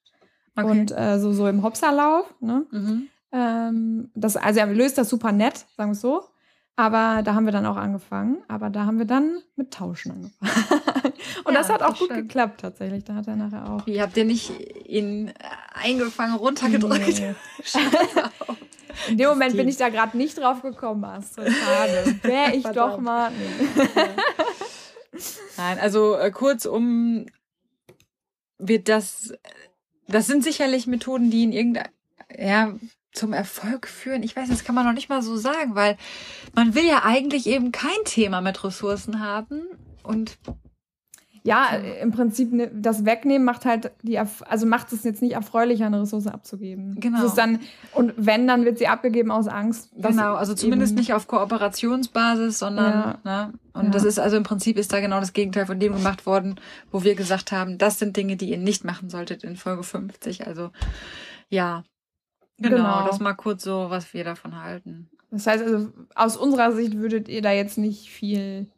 Okay. Und äh, so, so im Hopserlauf. Ne? Mhm. Ähm, das, also er löst das super nett, sagen wir es so. Aber da haben wir dann auch angefangen. Aber da haben wir dann mit Tauschen angefangen. *laughs* Und ja, das hat auch das gut stimmt. geklappt tatsächlich. Da hat er nachher auch. Wie habt ihr nicht ihn eingefangen, runtergedrückt? Nee. *laughs* In dem Moment bin ich da gerade nicht drauf gekommen, Astrid. Schade. Wäre *laughs* ich doch mal. Nein, also äh, kurzum wird das, das sind sicherlich Methoden, die in irgendeiner, ja, zum Erfolg führen. Ich weiß, das kann man noch nicht mal so sagen, weil man will ja eigentlich eben kein Thema mit Ressourcen haben und ja, im Prinzip ne, das Wegnehmen macht halt die, also macht es jetzt nicht erfreulicher, eine Ressource abzugeben. Genau. Das ist dann, und wenn, dann wird sie abgegeben aus Angst. Genau, also zumindest nicht auf Kooperationsbasis, sondern, ja. ne? Und ja. das ist also im Prinzip ist da genau das Gegenteil von dem gemacht worden, wo wir gesagt haben, das sind Dinge, die ihr nicht machen solltet in Folge 50. Also, ja. Genau, genau. das mal kurz so, was wir davon halten. Das heißt also, aus unserer Sicht würdet ihr da jetzt nicht viel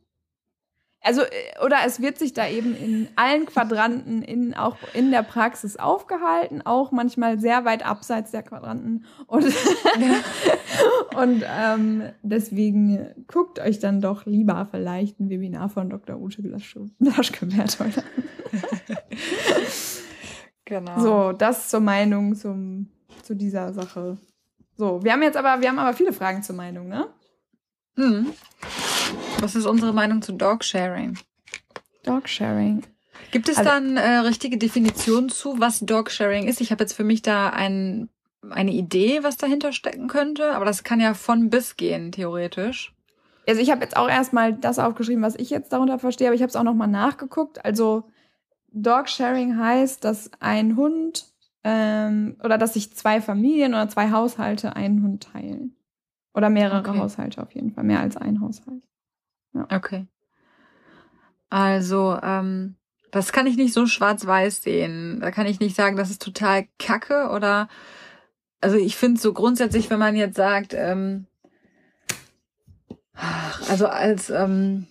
also, äh, oder es wird sich da eben in allen Quadranten, in, auch in der Praxis aufgehalten, auch manchmal sehr weit abseits der Quadranten. Und, *laughs* und ähm, deswegen guckt euch dann doch lieber vielleicht ein Webinar von Dr. Ute Blaschke-Berthold *laughs* Genau. So, das zur Meinung zum, zu dieser Sache. So, wir haben jetzt aber, wir haben aber viele Fragen zur Meinung, ne? Hm. Was ist unsere Meinung zu Dogsharing? Dogsharing. Gibt es also, da eine äh, richtige Definition zu, was Dogsharing ist? Ich habe jetzt für mich da ein, eine Idee, was dahinter stecken könnte, aber das kann ja von bis gehen, theoretisch. Also ich habe jetzt auch erstmal das aufgeschrieben, was ich jetzt darunter verstehe, aber ich habe es auch nochmal nachgeguckt. Also Dogsharing heißt, dass ein Hund ähm, oder dass sich zwei Familien oder zwei Haushalte einen Hund teilen. Oder mehrere okay. Haushalte auf jeden Fall, mehr als ein Haushalt. Ja. Okay. Also, ähm, Das kann ich nicht so schwarz-weiß sehen. Da kann ich nicht sagen, das ist total kacke oder also ich finde so grundsätzlich, wenn man jetzt sagt, ähm, also als ähm,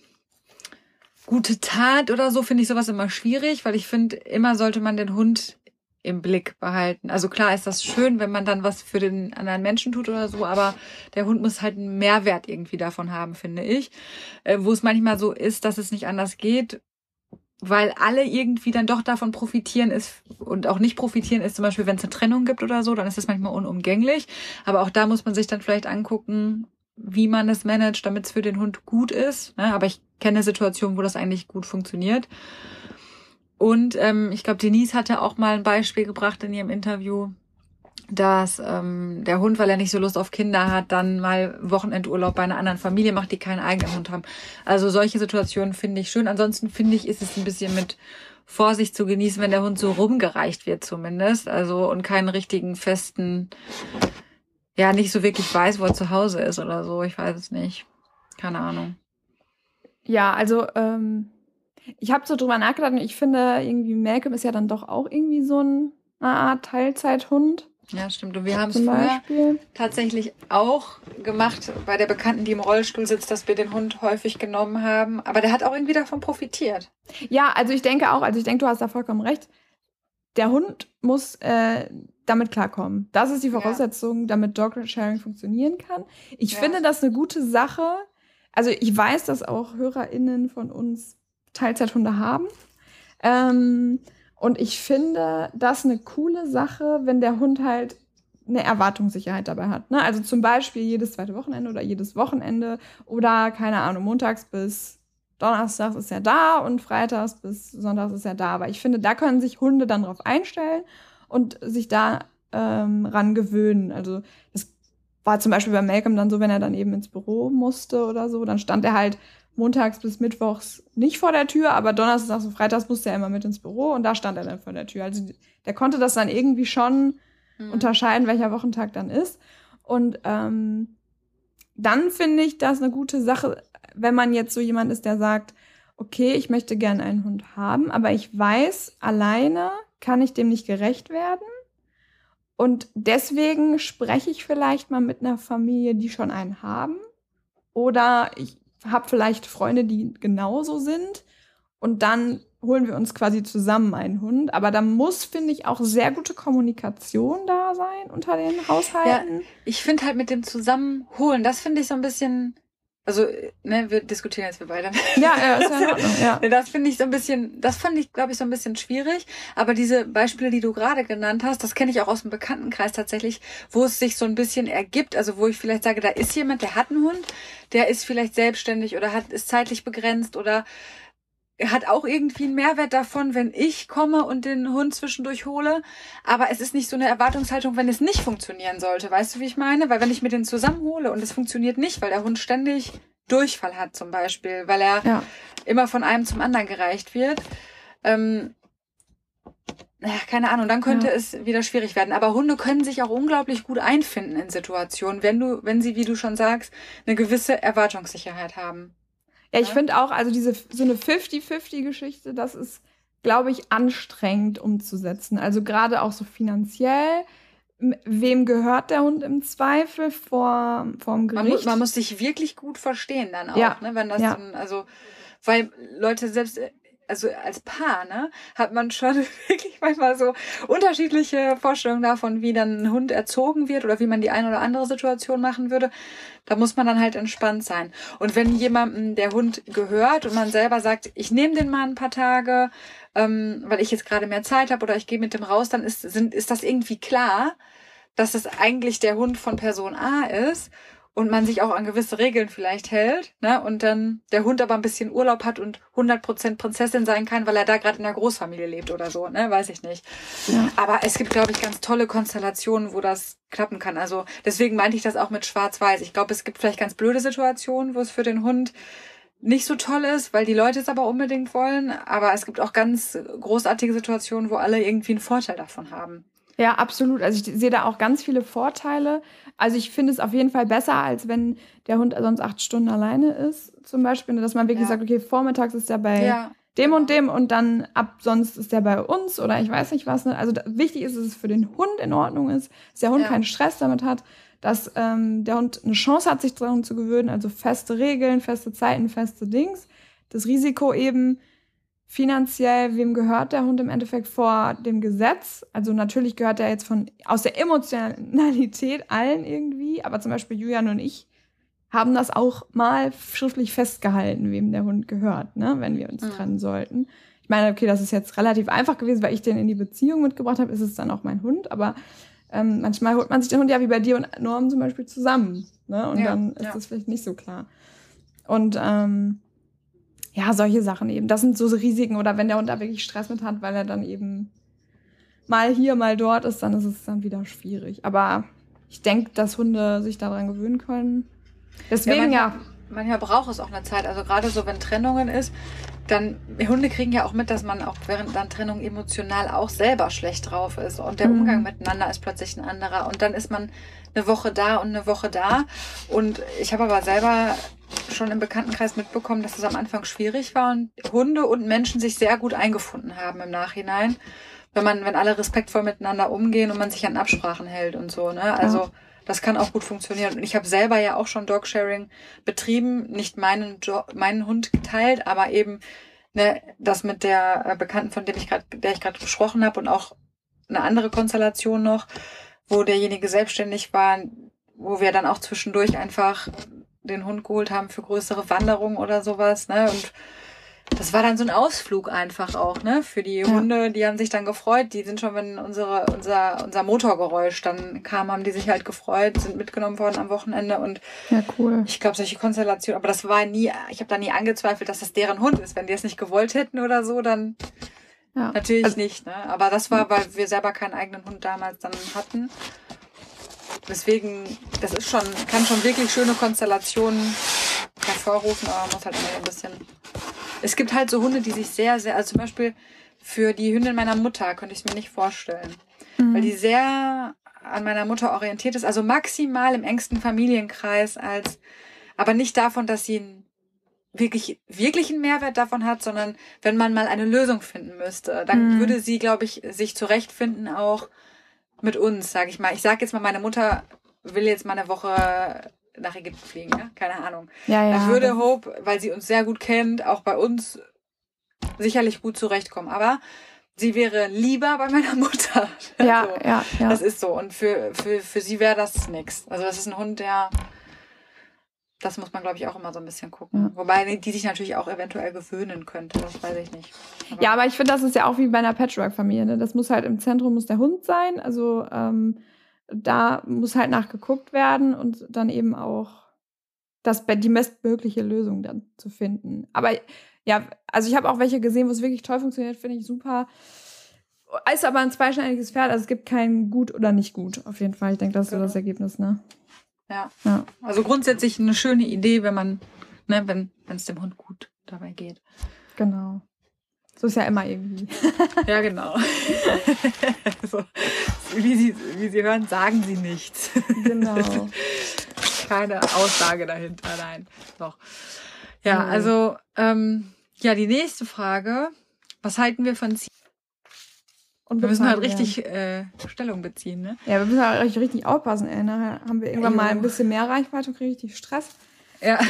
gute Tat oder so finde ich sowas immer schwierig, weil ich finde, immer sollte man den Hund im Blick behalten. Also klar ist das schön, wenn man dann was für den anderen Menschen tut oder so, aber der Hund muss halt einen Mehrwert irgendwie davon haben, finde ich. Äh, wo es manchmal so ist, dass es nicht anders geht, weil alle irgendwie dann doch davon profitieren ist und auch nicht profitieren ist, zum Beispiel, wenn es eine Trennung gibt oder so, dann ist das manchmal unumgänglich. Aber auch da muss man sich dann vielleicht angucken, wie man es managt, damit es für den Hund gut ist. Ne? Aber ich kenne Situationen, wo das eigentlich gut funktioniert. Und ähm, ich glaube, Denise hatte auch mal ein Beispiel gebracht in ihrem Interview, dass ähm, der Hund, weil er nicht so Lust auf Kinder hat, dann mal Wochenendurlaub bei einer anderen Familie macht, die keinen eigenen Hund haben. Also solche Situationen finde ich schön. Ansonsten finde ich, ist es ein bisschen mit Vorsicht zu genießen, wenn der Hund so rumgereicht wird zumindest. Also und keinen richtigen festen, ja, nicht so wirklich weiß, wo er zu Hause ist oder so. Ich weiß es nicht. Keine Ahnung. Ja, also ähm, ich habe so drüber nachgedacht und ich finde irgendwie Malcolm ist ja dann doch auch irgendwie so ein, eine Art Teilzeithund. Ja, stimmt. Und wir haben es vorher tatsächlich auch gemacht bei der Bekannten, die im Rollstuhl sitzt, dass wir den Hund häufig genommen haben. Aber der hat auch irgendwie davon profitiert. Ja, also ich denke auch, also ich denke, du hast da vollkommen recht. Der Hund muss äh, damit klarkommen. Das ist die Voraussetzung, ja. damit Dog Sharing funktionieren kann. Ich ja. finde das eine gute Sache. Also ich weiß, dass auch HörerInnen von uns Teilzeithunde haben. Ähm, und ich finde das eine coole Sache, wenn der Hund halt eine Erwartungssicherheit dabei hat. Ne? Also zum Beispiel jedes zweite Wochenende oder jedes Wochenende oder keine Ahnung, montags bis Donnerstags ist er da und freitags bis Sonntags ist er da. Aber ich finde, da können sich Hunde dann drauf einstellen und sich da ähm, ran gewöhnen. Also das war zum Beispiel bei Malcolm dann so, wenn er dann eben ins Büro musste oder so, dann stand er halt montags bis mittwochs nicht vor der Tür, aber donnerstags und freitags musste er immer mit ins Büro und da stand er dann vor der Tür. Also der konnte das dann irgendwie schon mhm. unterscheiden, welcher Wochentag dann ist. Und ähm, dann finde ich das eine gute Sache, wenn man jetzt so jemand ist, der sagt, okay, ich möchte gerne einen Hund haben, aber ich weiß, alleine kann ich dem nicht gerecht werden. Und deswegen spreche ich vielleicht mal mit einer Familie, die schon einen haben. Oder ich habe vielleicht Freunde, die genauso sind. Und dann holen wir uns quasi zusammen einen Hund. Aber da muss, finde ich, auch sehr gute Kommunikation da sein unter den Haushalten. Ja, ich finde halt mit dem Zusammenholen, das finde ich so ein bisschen also, ne, wir diskutieren jetzt wir beide. Ja, ja, ist ja in Ordnung, ja. *laughs* Das finde ich so ein bisschen, das fand ich, glaube ich, so ein bisschen schwierig. Aber diese Beispiele, die du gerade genannt hast, das kenne ich auch aus dem Bekanntenkreis tatsächlich, wo es sich so ein bisschen ergibt. Also, wo ich vielleicht sage, da ist jemand, der hat einen Hund, der ist vielleicht selbstständig oder hat, ist zeitlich begrenzt oder hat auch irgendwie einen Mehrwert davon, wenn ich komme und den Hund zwischendurch hole. Aber es ist nicht so eine Erwartungshaltung, wenn es nicht funktionieren sollte. Weißt du, wie ich meine? Weil wenn ich mir den zusammenhole und es funktioniert nicht, weil der Hund ständig Durchfall hat zum Beispiel, weil er ja. immer von einem zum anderen gereicht wird. Ähm, keine Ahnung, dann könnte ja. es wieder schwierig werden. Aber Hunde können sich auch unglaublich gut einfinden in Situationen, wenn du, wenn sie, wie du schon sagst, eine gewisse Erwartungssicherheit haben. Ja, ich finde auch, also diese so eine 50-50-Geschichte, das ist, glaube ich, anstrengend umzusetzen. Also gerade auch so finanziell. Wem gehört der Hund im Zweifel vor vom Gericht? Man muss, man muss sich wirklich gut verstehen dann auch, ja. ne? Wenn das ja. dann, also weil Leute selbst also als Paar, ne, hat man schon *laughs* wirklich manchmal so unterschiedliche Vorstellungen davon, wie dann ein Hund erzogen wird oder wie man die eine oder andere Situation machen würde. Da muss man dann halt entspannt sein. Und wenn jemandem der Hund gehört und man selber sagt, ich nehme den mal ein paar Tage, ähm, weil ich jetzt gerade mehr Zeit habe oder ich gehe mit dem raus, dann ist, sind, ist das irgendwie klar, dass es eigentlich der Hund von Person A ist und man sich auch an gewisse Regeln vielleicht hält, ne, und dann der Hund aber ein bisschen Urlaub hat und 100% Prinzessin sein kann, weil er da gerade in der Großfamilie lebt oder so, ne, weiß ich nicht. Ja. Aber es gibt, glaube ich, ganz tolle Konstellationen, wo das klappen kann. Also deswegen meinte ich das auch mit Schwarz-Weiß. Ich glaube, es gibt vielleicht ganz blöde Situationen, wo es für den Hund nicht so toll ist, weil die Leute es aber unbedingt wollen. Aber es gibt auch ganz großartige Situationen, wo alle irgendwie einen Vorteil davon haben. Ja, absolut. Also ich sehe da auch ganz viele Vorteile. Also ich finde es auf jeden Fall besser, als wenn der Hund sonst acht Stunden alleine ist, zum Beispiel. Dass man wirklich ja. sagt, okay, vormittags ist er bei ja. dem und dem und dann ab sonst ist der bei uns oder ich weiß nicht was. Ne? Also wichtig ist, dass es für den Hund in Ordnung ist, dass der Hund ja. keinen Stress damit hat, dass ähm, der Hund eine Chance hat, sich daran zu gewöhnen, also feste Regeln, feste Zeiten, feste Dings. Das Risiko eben finanziell, wem gehört der Hund im Endeffekt vor dem Gesetz? Also natürlich gehört er jetzt von aus der Emotionalität allen irgendwie, aber zum Beispiel Julian und ich haben das auch mal schriftlich festgehalten, wem der Hund gehört, ne, wenn wir uns mhm. trennen sollten. Ich meine, okay, das ist jetzt relativ einfach gewesen, weil ich den in die Beziehung mitgebracht habe, ist es dann auch mein Hund, aber ähm, manchmal holt man sich den Hund ja wie bei dir und Norm zum Beispiel zusammen. Ne? Und ja, dann ist ja. das vielleicht nicht so klar. Und ähm, ja, solche Sachen eben. Das sind so Risiken. Oder wenn der Hund da wirklich Stress mit hat, weil er dann eben mal hier, mal dort ist, dann ist es dann wieder schwierig. Aber ich denke, dass Hunde sich daran gewöhnen können. Deswegen ja. Manchmal, ja. manchmal braucht es auch eine Zeit. Also gerade so, wenn Trennungen ist, dann Hunde kriegen ja auch mit, dass man auch während dann Trennung emotional auch selber schlecht drauf ist und der mhm. Umgang miteinander ist plötzlich ein anderer und dann ist man eine Woche da und eine Woche da und ich habe aber selber schon im Bekanntenkreis mitbekommen, dass es am Anfang schwierig war und Hunde und Menschen sich sehr gut eingefunden haben im Nachhinein, wenn man wenn alle respektvoll miteinander umgehen und man sich an Absprachen hält und so, ne? Also ja. Das kann auch gut funktionieren. Und ich habe selber ja auch schon Dogsharing betrieben, nicht meinen, jo meinen Hund geteilt, aber eben ne, das mit der äh, Bekannten, von dem ich gerade, der ich gerade gesprochen habe und auch eine andere Konstellation noch, wo derjenige selbstständig war, wo wir dann auch zwischendurch einfach den Hund geholt haben für größere Wanderungen oder sowas, ne? Und das war dann so ein Ausflug einfach auch, ne? Für die. Hunde, die haben sich dann gefreut. Die sind schon, wenn unsere, unser, unser Motorgeräusch dann kam, haben die sich halt gefreut, sind mitgenommen worden am Wochenende und ja, cool. Ich glaube, solche Konstellationen, aber das war nie, ich habe da nie angezweifelt, dass das deren Hund ist. Wenn die es nicht gewollt hätten oder so, dann ja. natürlich also, nicht, ne? Aber das war, weil wir selber keinen eigenen Hund damals dann hatten. Deswegen, das ist schon, kann schon wirklich schöne Konstellationen hervorrufen, aber man muss halt immer ein bisschen es gibt halt so Hunde, die sich sehr, sehr, also zum Beispiel für die Hündin meiner Mutter könnte ich es mir nicht vorstellen. Mhm. Weil die sehr an meiner Mutter orientiert ist, also maximal im engsten Familienkreis als, aber nicht davon, dass sie einen wirklich, wirklichen Mehrwert davon hat, sondern wenn man mal eine Lösung finden müsste, dann mhm. würde sie, glaube ich, sich zurechtfinden auch mit uns, sage ich mal. Ich sage jetzt mal, meine Mutter will jetzt mal eine Woche nach Ägypten fliegen, ja? keine Ahnung. Ja, ja, dann würde Hope, weil sie uns sehr gut kennt, auch bei uns sicherlich gut zurechtkommen. Aber sie wäre lieber bei meiner Mutter. Ja, *laughs* also, ja, ja. Das ist so. Und für, für, für sie wäre das nichts. Also das ist ein Hund, der das muss man, glaube ich, auch immer so ein bisschen gucken. Wobei die sich natürlich auch eventuell gewöhnen könnte, das weiß ich nicht. Aber ja, aber ich finde, das ist ja auch wie bei einer Patchwork-Familie. Ne? Das muss halt im Zentrum muss der Hund sein. Also ähm, da muss halt nachgeguckt werden und dann eben auch das, die bestmögliche Lösung dann zu finden. Aber ja, also ich habe auch welche gesehen, wo es wirklich toll funktioniert, finde ich super. Ist aber ein zweischneidiges Pferd, also es gibt kein gut oder nicht gut, auf jeden Fall. Ich denke, das ist genau. so das Ergebnis, ne? Ja. ja. Also grundsätzlich eine schöne Idee, wenn man, ne, wenn es dem Hund gut dabei geht. Genau. So ist ja immer irgendwie. *laughs* ja, genau. *laughs* so, wie, Sie, wie Sie hören, sagen Sie nichts. Genau. *laughs* Keine Aussage dahinter, nein. Doch. Ja, also, ähm, ja, die nächste Frage. Was halten wir von Ziel? Und wir müssen halt richtig äh, Stellung beziehen, ne? Ja, wir müssen halt richtig, richtig aufpassen, ey. Nachher haben wir irgendwann mal ein bisschen mehr Reichweite und kriegen richtig Stress. Ja. So.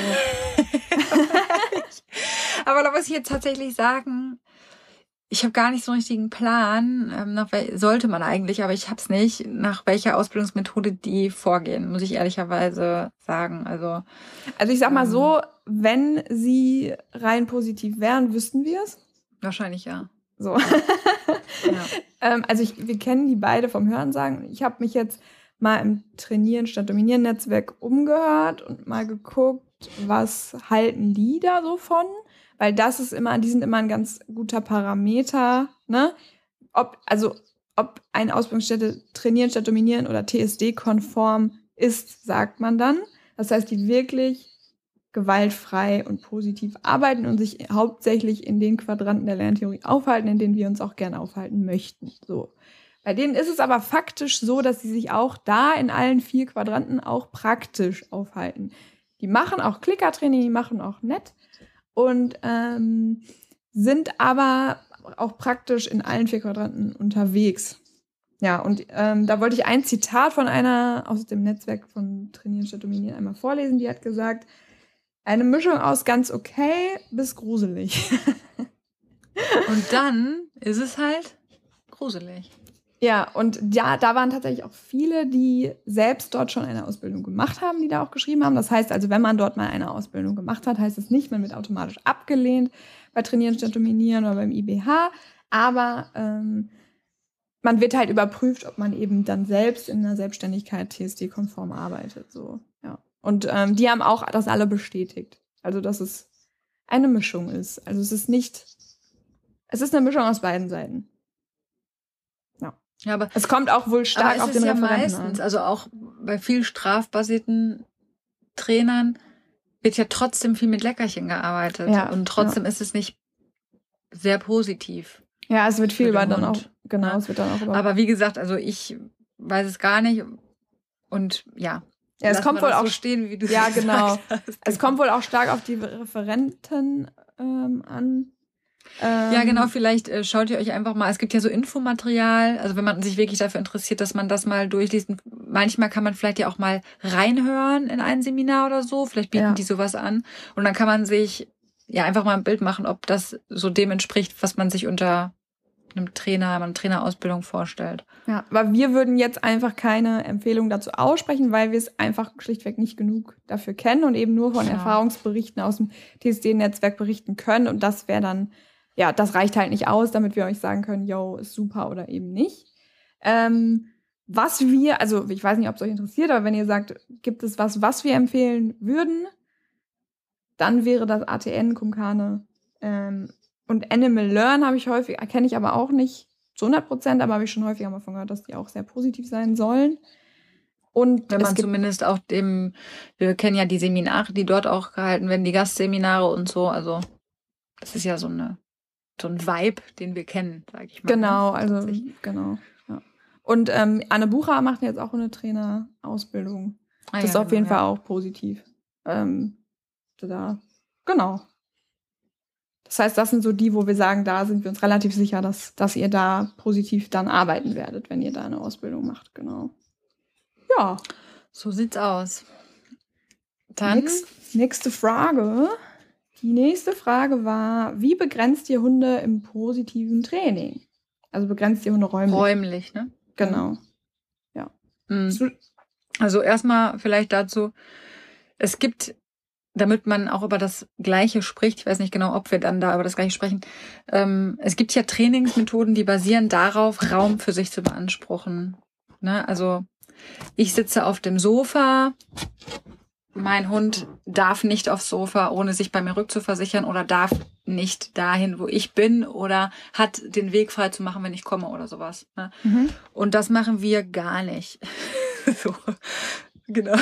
*laughs* Aber da muss ich jetzt tatsächlich sagen, ich habe gar nicht so einen richtigen Plan, ähm, nach sollte man eigentlich, aber ich habe es nicht, nach welcher Ausbildungsmethode die vorgehen, muss ich ehrlicherweise sagen. Also, also ich sag mal ähm, so, wenn sie rein positiv wären, wüssten wir es. Wahrscheinlich ja. So. *laughs* *laughs* ähm, also ich, wir kennen die beide vom Hörensagen. Ich habe mich jetzt mal im Trainieren statt Dominieren Netzwerk umgehört und mal geguckt, was halten die da so von? weil das ist immer, die sind immer ein ganz guter Parameter, ne? Ob, also, ob eine Ausbildungsstätte trainieren statt dominieren oder TSD-konform ist, sagt man dann. Das heißt, die wirklich gewaltfrei und positiv arbeiten und sich hauptsächlich in den Quadranten der Lerntheorie aufhalten, in denen wir uns auch gerne aufhalten möchten. So. Bei denen ist es aber faktisch so, dass sie sich auch da in allen vier Quadranten auch praktisch aufhalten. Die machen auch Klickertraining, die machen auch nett, und ähm, sind aber auch praktisch in allen vier Quadranten unterwegs. Ja, und ähm, da wollte ich ein Zitat von einer aus dem Netzwerk von Trainieren statt Dominieren einmal vorlesen. Die hat gesagt, eine Mischung aus ganz okay bis gruselig. *laughs* und dann ist es halt gruselig. Ja, und ja, da waren tatsächlich auch viele, die selbst dort schon eine Ausbildung gemacht haben, die da auch geschrieben haben. Das heißt also, wenn man dort mal eine Ausbildung gemacht hat, heißt es nicht, man wird automatisch abgelehnt bei Trainieren statt Dominieren oder beim IBH. Aber ähm, man wird halt überprüft, ob man eben dann selbst in der Selbstständigkeit TSD-konform arbeitet. So. Und ähm, die haben auch das alle bestätigt. Also, dass es eine Mischung ist. Also es ist nicht, es ist eine Mischung aus beiden Seiten. Ja, aber es kommt auch wohl stark auf den ja Referenten meistens, an. Also auch bei viel strafbasierten Trainern wird ja trotzdem viel mit Leckerchen gearbeitet. Ja, und trotzdem ja. ist es nicht sehr positiv. Ja, es wird viel über dann auch, genau, ja. es wird dann auch über. Aber wie gesagt, also ich weiß es gar nicht. Und ja. Ja, es kommt wohl auch so stehen, wie du Ja, *laughs* genau. Hast. Es kommt wohl auch stark auf die Referenten ähm, an. Ähm, ja, genau, vielleicht äh, schaut ihr euch einfach mal, es gibt ja so Infomaterial, also wenn man sich wirklich dafür interessiert, dass man das mal durchliest. Manchmal kann man vielleicht ja auch mal reinhören in ein Seminar oder so, vielleicht bieten ja. die sowas an. Und dann kann man sich ja einfach mal ein Bild machen, ob das so dem entspricht, was man sich unter einem Trainer, einer Trainerausbildung vorstellt. Ja, aber wir würden jetzt einfach keine Empfehlung dazu aussprechen, weil wir es einfach schlichtweg nicht genug dafür kennen und eben nur von ja. Erfahrungsberichten aus dem TSD-Netzwerk berichten können. Und das wäre dann ja, das reicht halt nicht aus, damit wir euch sagen können, yo, ist super oder eben nicht. Ähm, was wir, also ich weiß nicht, ob es euch interessiert, aber wenn ihr sagt, gibt es was, was wir empfehlen würden, dann wäre das ATN, Kumkane ähm, und Animal Learn habe ich häufig, erkenne ich aber auch nicht zu 100 Prozent, aber habe ich schon häufiger mal von gehört, dass die auch sehr positiv sein sollen. Und wenn man zumindest auch dem, wir kennen ja die Seminare, die dort auch gehalten werden, die Gastseminare und so, also das ist ja so eine so ein Vibe, den wir kennen, sage ich mal. Ne? Genau, also genau. Ja. Und ähm, Anne Bucher macht jetzt auch eine Trainerausbildung. Ah, das ja, ist auf genau, jeden ja. Fall auch positiv. Ähm, da, genau. Das heißt, das sind so die, wo wir sagen, da sind wir uns relativ sicher, dass, dass ihr da positiv dann arbeiten werdet, wenn ihr da eine Ausbildung macht. Genau. Ja. So sieht's aus. Dann Nächst, nächste Frage. Die nächste Frage war, wie begrenzt ihr Hunde im positiven Training? Also begrenzt ihr Hunde räumlich? Räumlich, ne? Genau. Ja. Mhm. Also erstmal vielleicht dazu, es gibt, damit man auch über das Gleiche spricht, ich weiß nicht genau, ob wir dann da über das Gleiche sprechen, ähm, es gibt ja Trainingsmethoden, die basieren darauf, Raum für sich zu beanspruchen. Ne? Also ich sitze auf dem Sofa, mein Hund darf nicht aufs Sofa, ohne sich bei mir rückzuversichern oder darf nicht dahin, wo ich bin oder hat den Weg frei zu machen, wenn ich komme oder sowas. Ne? Mhm. Und das machen wir gar nicht. *laughs* so, genau.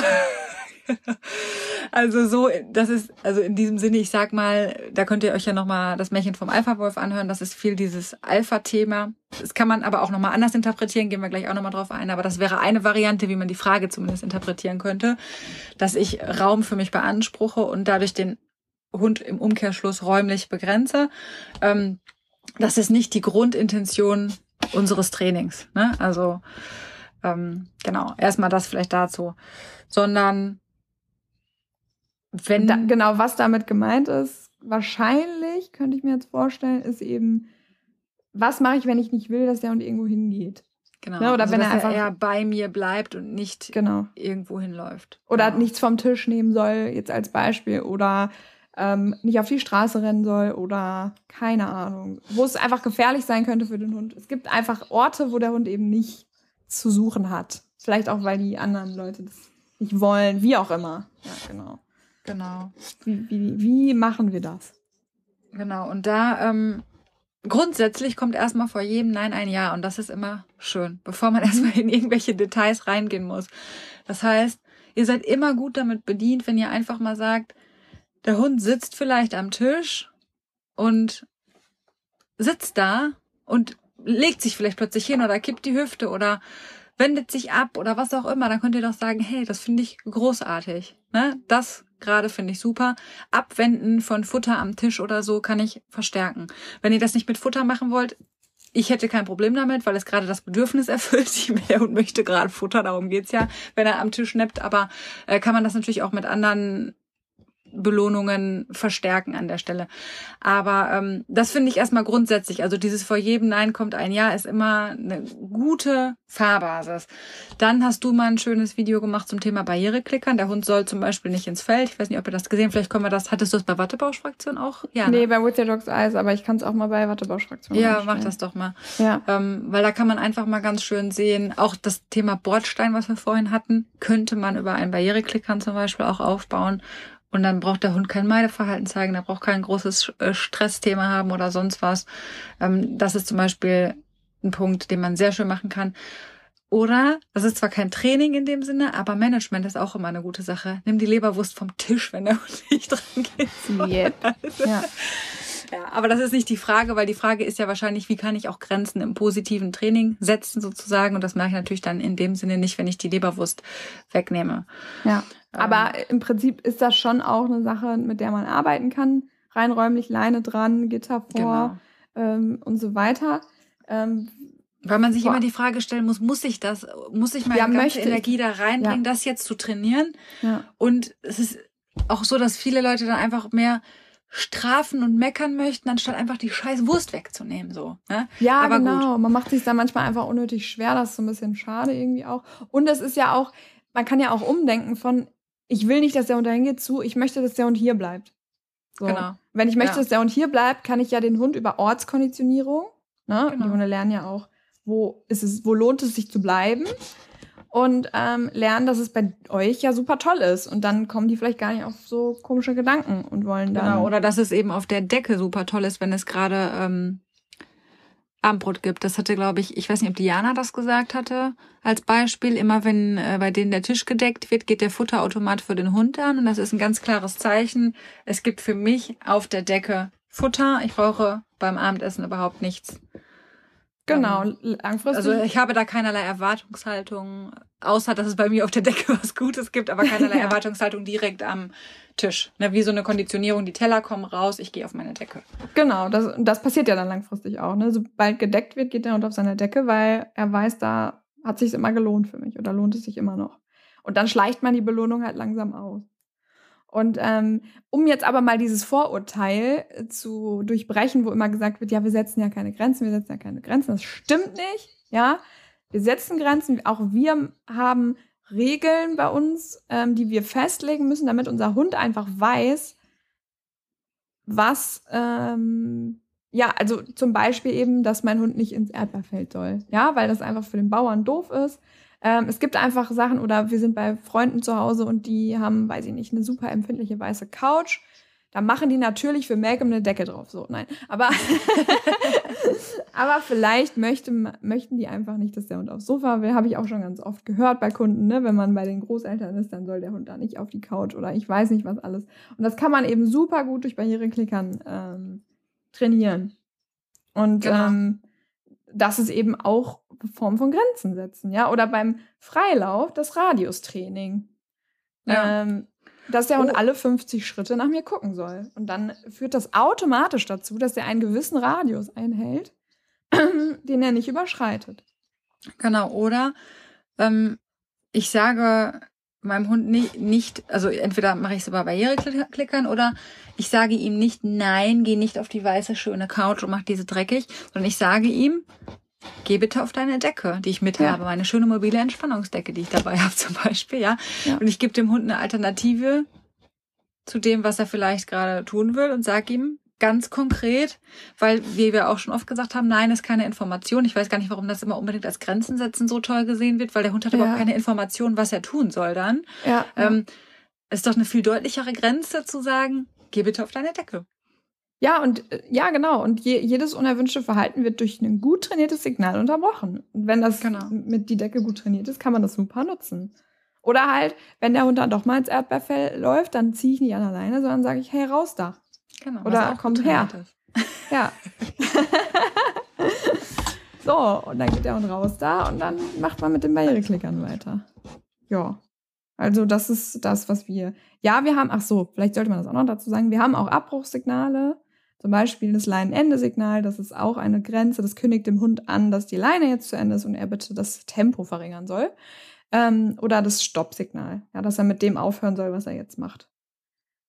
*laughs* also so, das ist, also in diesem Sinne, ich sag mal, da könnt ihr euch ja nochmal das Märchen vom Alpha-Wolf anhören. Das ist viel dieses Alpha-Thema. Das kann man aber auch nochmal anders interpretieren, gehen wir gleich auch nochmal drauf ein. Aber das wäre eine Variante, wie man die Frage zumindest interpretieren könnte, dass ich Raum für mich beanspruche und dadurch den Hund im Umkehrschluss räumlich begrenze. Ähm, das ist nicht die Grundintention unseres Trainings. Ne? Also ähm, genau, erstmal das vielleicht dazu. Sondern wenn da, genau, was damit gemeint ist, wahrscheinlich, könnte ich mir jetzt vorstellen, ist eben, was mache ich, wenn ich nicht will, dass der Hund irgendwo hingeht? Genau. Ne? Oder also, wenn er einfach er bei mir bleibt und nicht genau. irgendwo hinläuft. Oder genau. nichts vom Tisch nehmen soll, jetzt als Beispiel. Oder ähm, nicht auf die Straße rennen soll oder keine Ahnung. Wo es einfach gefährlich sein könnte für den Hund. Es gibt einfach Orte, wo der Hund eben nicht zu suchen hat. Vielleicht auch, weil die anderen Leute das nicht wollen, wie auch immer. Ja, genau. Genau. Wie, wie, wie machen wir das? Genau, und da ähm, grundsätzlich kommt erstmal vor jedem Nein ein Ja und das ist immer schön, bevor man *laughs* erstmal in irgendwelche Details reingehen muss. Das heißt, ihr seid immer gut damit bedient, wenn ihr einfach mal sagt, der Hund sitzt vielleicht am Tisch und sitzt da und legt sich vielleicht plötzlich hin oder kippt die Hüfte oder wendet sich ab oder was auch immer, dann könnt ihr doch sagen, hey, das finde ich großartig. Ne? Das gerade, finde ich super. Abwenden von Futter am Tisch oder so kann ich verstärken. Wenn ihr das nicht mit Futter machen wollt, ich hätte kein Problem damit, weil es gerade das Bedürfnis *laughs* erfüllt. Der Hund möchte gerade Futter, darum geht's ja, wenn er am Tisch neppt. Aber äh, kann man das natürlich auch mit anderen Belohnungen verstärken an der Stelle. Aber ähm, das finde ich erstmal grundsätzlich. Also dieses vor jedem Nein kommt ein Ja ist immer eine gute Fahrbasis. Dann hast du mal ein schönes Video gemacht zum Thema Barriereklickern. Der Hund soll zum Beispiel nicht ins Feld. Ich weiß nicht, ob ihr das gesehen Vielleicht können wir das. Hattest du das bei Wattebauschfraktion auch? Ja. Nee, ne? bei With Your Dogs Eyes, aber ich kann es auch mal bei Wattebauschfraktion. Ja, mach das doch mal. Ja. Ähm, weil da kann man einfach mal ganz schön sehen, auch das Thema Bordstein, was wir vorhin hatten, könnte man über einen Barriereklickern zum Beispiel auch aufbauen. Und dann braucht der Hund kein Meideverhalten zeigen, der braucht kein großes äh, Stressthema haben oder sonst was. Ähm, das ist zum Beispiel ein Punkt, den man sehr schön machen kann. Oder, das ist zwar kein Training in dem Sinne, aber Management ist auch immer eine gute Sache. Nimm die Leberwurst vom Tisch, wenn der Hund nicht dran geht. Yep. *laughs* Ja. Ja, aber das ist nicht die Frage, weil die Frage ist ja wahrscheinlich, wie kann ich auch Grenzen im positiven Training setzen sozusagen. Und das mache ich natürlich dann in dem Sinne nicht, wenn ich die Leberwurst wegnehme. Ja, ähm. aber im Prinzip ist das schon auch eine Sache, mit der man arbeiten kann. Rein räumlich Leine dran, Gitter vor genau. ähm, und so weiter. Ähm, weil man sich Boah. immer die Frage stellen muss, muss ich das, muss ich meine ja, ganze Energie da reinbringen, ja. das jetzt zu trainieren? Ja. Und es ist auch so, dass viele Leute dann einfach mehr strafen und meckern möchten, anstatt einfach die scheiß Wurst wegzunehmen, so. Ne? Ja, Aber genau. Gut. Man macht sich da manchmal einfach unnötig schwer. Das ist so ein bisschen schade irgendwie auch. Und es ist ja auch, man kann ja auch umdenken von, ich will nicht, dass der Hund dahin geht, zu, ich möchte, dass der Hund hier bleibt. So. Genau. Wenn ich möchte, ja. dass der Hund hier bleibt, kann ich ja den Hund über Ortskonditionierung, ne? Genau. Die Hunde lernen ja auch, wo ist es, wo lohnt es sich zu bleiben? Und ähm, lernen, dass es bei euch ja super toll ist. Und dann kommen die vielleicht gar nicht auf so komische Gedanken und wollen dann. Genau, oder dass es eben auf der Decke super toll ist, wenn es gerade ähm, Abendbrot gibt. Das hatte, glaube ich, ich weiß nicht, ob Diana das gesagt hatte, als Beispiel. Immer wenn äh, bei denen der Tisch gedeckt wird, geht der Futterautomat für den Hund an. Und das ist ein ganz klares Zeichen. Es gibt für mich auf der Decke Futter. Ich brauche beim Abendessen überhaupt nichts. Genau, ähm, langfristig. Also ich habe da keinerlei Erwartungshaltung, außer dass es bei mir auf der Decke *laughs* was Gutes gibt, aber keinerlei *laughs* ja. Erwartungshaltung direkt am Tisch. Ne, wie so eine Konditionierung, die Teller kommen raus, ich gehe auf meine Decke. Genau, das, das passiert ja dann langfristig auch. Ne? Sobald gedeckt wird, geht der Hund auf seine Decke, weil er weiß, da hat sich immer gelohnt für mich oder lohnt es sich immer noch. Und dann schleicht man die Belohnung halt langsam aus. Und ähm, um jetzt aber mal dieses Vorurteil äh, zu durchbrechen, wo immer gesagt wird, ja, wir setzen ja keine Grenzen, wir setzen ja keine Grenzen, das stimmt nicht, ja. Wir setzen Grenzen, auch wir haben Regeln bei uns, ähm, die wir festlegen müssen, damit unser Hund einfach weiß, was, ähm, ja, also zum Beispiel eben, dass mein Hund nicht ins Erdbeerfeld soll, ja, weil das einfach für den Bauern doof ist. Ähm, es gibt einfach Sachen, oder wir sind bei Freunden zu Hause und die haben, weiß ich nicht, eine super empfindliche weiße Couch. Da machen die natürlich für Malcolm eine Decke drauf. So, nein. Aber, *laughs* aber vielleicht möchte, möchten die einfach nicht, dass der Hund aufs Sofa will. Habe ich auch schon ganz oft gehört bei Kunden. Ne? Wenn man bei den Großeltern ist, dann soll der Hund da nicht auf die Couch oder ich weiß nicht was alles. Und das kann man eben super gut durch Barriereklickern ähm, trainieren. Und genau. ähm, das ist eben auch Form von Grenzen setzen, ja. Oder beim Freilauf das Radiustraining. Ja. Ähm, dass der Hund oh. alle 50 Schritte nach mir gucken soll. Und dann führt das automatisch dazu, dass er einen gewissen Radius einhält, *clears throat* den er nicht überschreitet. Genau, oder ähm, ich sage meinem Hund nicht, nicht also entweder mache ich es über Barriereklickern oder ich sage ihm nicht, nein, geh nicht auf die weiße schöne Couch und mach diese dreckig, sondern ich sage ihm, geh bitte auf deine Decke, die ich mit ja. habe, meine schöne mobile Entspannungsdecke, die ich dabei *laughs* habe zum Beispiel, ja. ja. Und ich gebe dem Hund eine Alternative zu dem, was er vielleicht gerade tun will und sag ihm ganz konkret, weil wie wir auch schon oft gesagt haben, nein, ist keine Information. Ich weiß gar nicht, warum das immer unbedingt als Grenzen setzen so toll gesehen wird, weil der Hund hat ja. überhaupt keine Information, was er tun soll dann. Ja. Ähm, ist doch eine viel deutlichere Grenze zu sagen, geh bitte auf deine Decke. Ja, und äh, ja, genau. Und je, jedes unerwünschte Verhalten wird durch ein gut trainiertes Signal unterbrochen. Und wenn das genau. mit die Decke gut trainiert ist, kann man das super nutzen. Oder halt, wenn der Hund dann doch mal ins Erdbeerfell läuft, dann ziehe ich nicht an alleine, sondern sage ich, hey, raus da. Genau. Oder komm her. Ja. *laughs* so, und dann geht der Hund raus da und dann macht man mit den Barriereklickern weiter. Ja. Also das ist das, was wir. Ja, wir haben, ach so, vielleicht sollte man das auch noch dazu sagen, wir haben auch Abbruchssignale. Zum Beispiel das Leinenende-Signal, das ist auch eine Grenze, das kündigt dem Hund an, dass die Leine jetzt zu Ende ist und er bitte das Tempo verringern soll. Ähm, oder das Stoppsignal, ja, dass er mit dem aufhören soll, was er jetzt macht.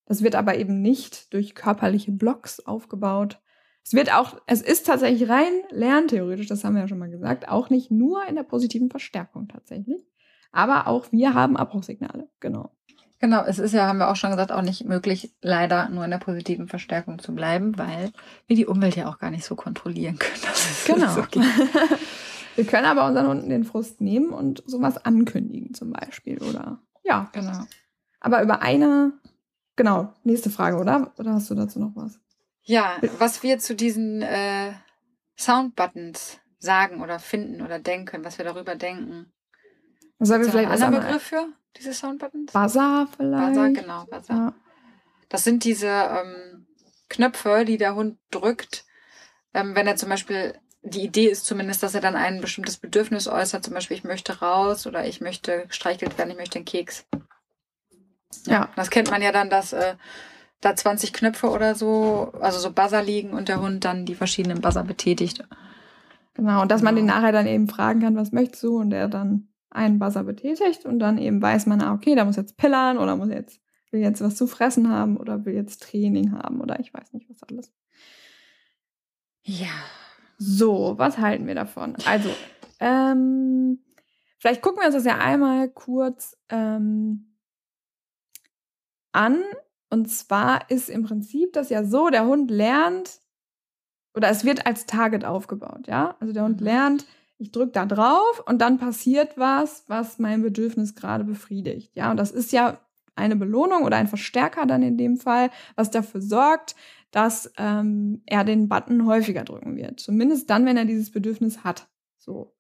Das wird aber eben nicht durch körperliche Blocks aufgebaut. Es wird auch, es ist tatsächlich rein lerntheoretisch, das haben wir ja schon mal gesagt, auch nicht nur in der positiven Verstärkung tatsächlich. Aber auch wir haben Abbruchsignale, genau. Genau, es ist ja, haben wir auch schon gesagt, auch nicht möglich, leider nur in der positiven Verstärkung zu bleiben, weil wir die Umwelt ja auch gar nicht so kontrollieren können. genau. Okay. wir können aber unseren Hunden den Frust nehmen und sowas ankündigen zum Beispiel, oder? Ja. Genau. Aber über eine, genau, nächste Frage, oder? Oder hast du dazu noch was? Ja, was wir zu diesen äh, Soundbuttons sagen oder finden oder denken, was wir darüber denken. Was haben wir vielleicht einen anderen Begriff für diese Soundbuttons? Buzzer vielleicht. Buzzer, genau, Buzzer. Ja. Das sind diese ähm, Knöpfe, die der Hund drückt, ähm, wenn er zum Beispiel, die Idee ist zumindest, dass er dann ein bestimmtes Bedürfnis äußert, zum Beispiel ich möchte raus oder ich möchte gestreichelt werden, ich möchte einen Keks. Ja. ja. Das kennt man ja dann, dass äh, da 20 Knöpfe oder so, also so Buzzer liegen und der Hund dann die verschiedenen Buzzer betätigt. Genau, und dass man den nachher dann eben fragen kann, was möchtest du? Und er dann einen Buzzer betätigt und dann eben weiß man, ah, okay, da muss jetzt pillern oder muss jetzt, will jetzt was zu fressen haben oder will jetzt Training haben oder ich weiß nicht was alles. Ja. So, was halten wir davon? Also, *laughs* ähm, vielleicht gucken wir uns das ja einmal kurz ähm, an. Und zwar ist im Prinzip das ja so, der Hund lernt, oder es wird als Target aufgebaut, ja? Also der Hund mhm. lernt, ich drücke da drauf und dann passiert was, was mein Bedürfnis gerade befriedigt. Ja, und das ist ja eine Belohnung oder ein Verstärker dann in dem Fall, was dafür sorgt, dass ähm, er den Button häufiger drücken wird. Zumindest dann, wenn er dieses Bedürfnis hat. So.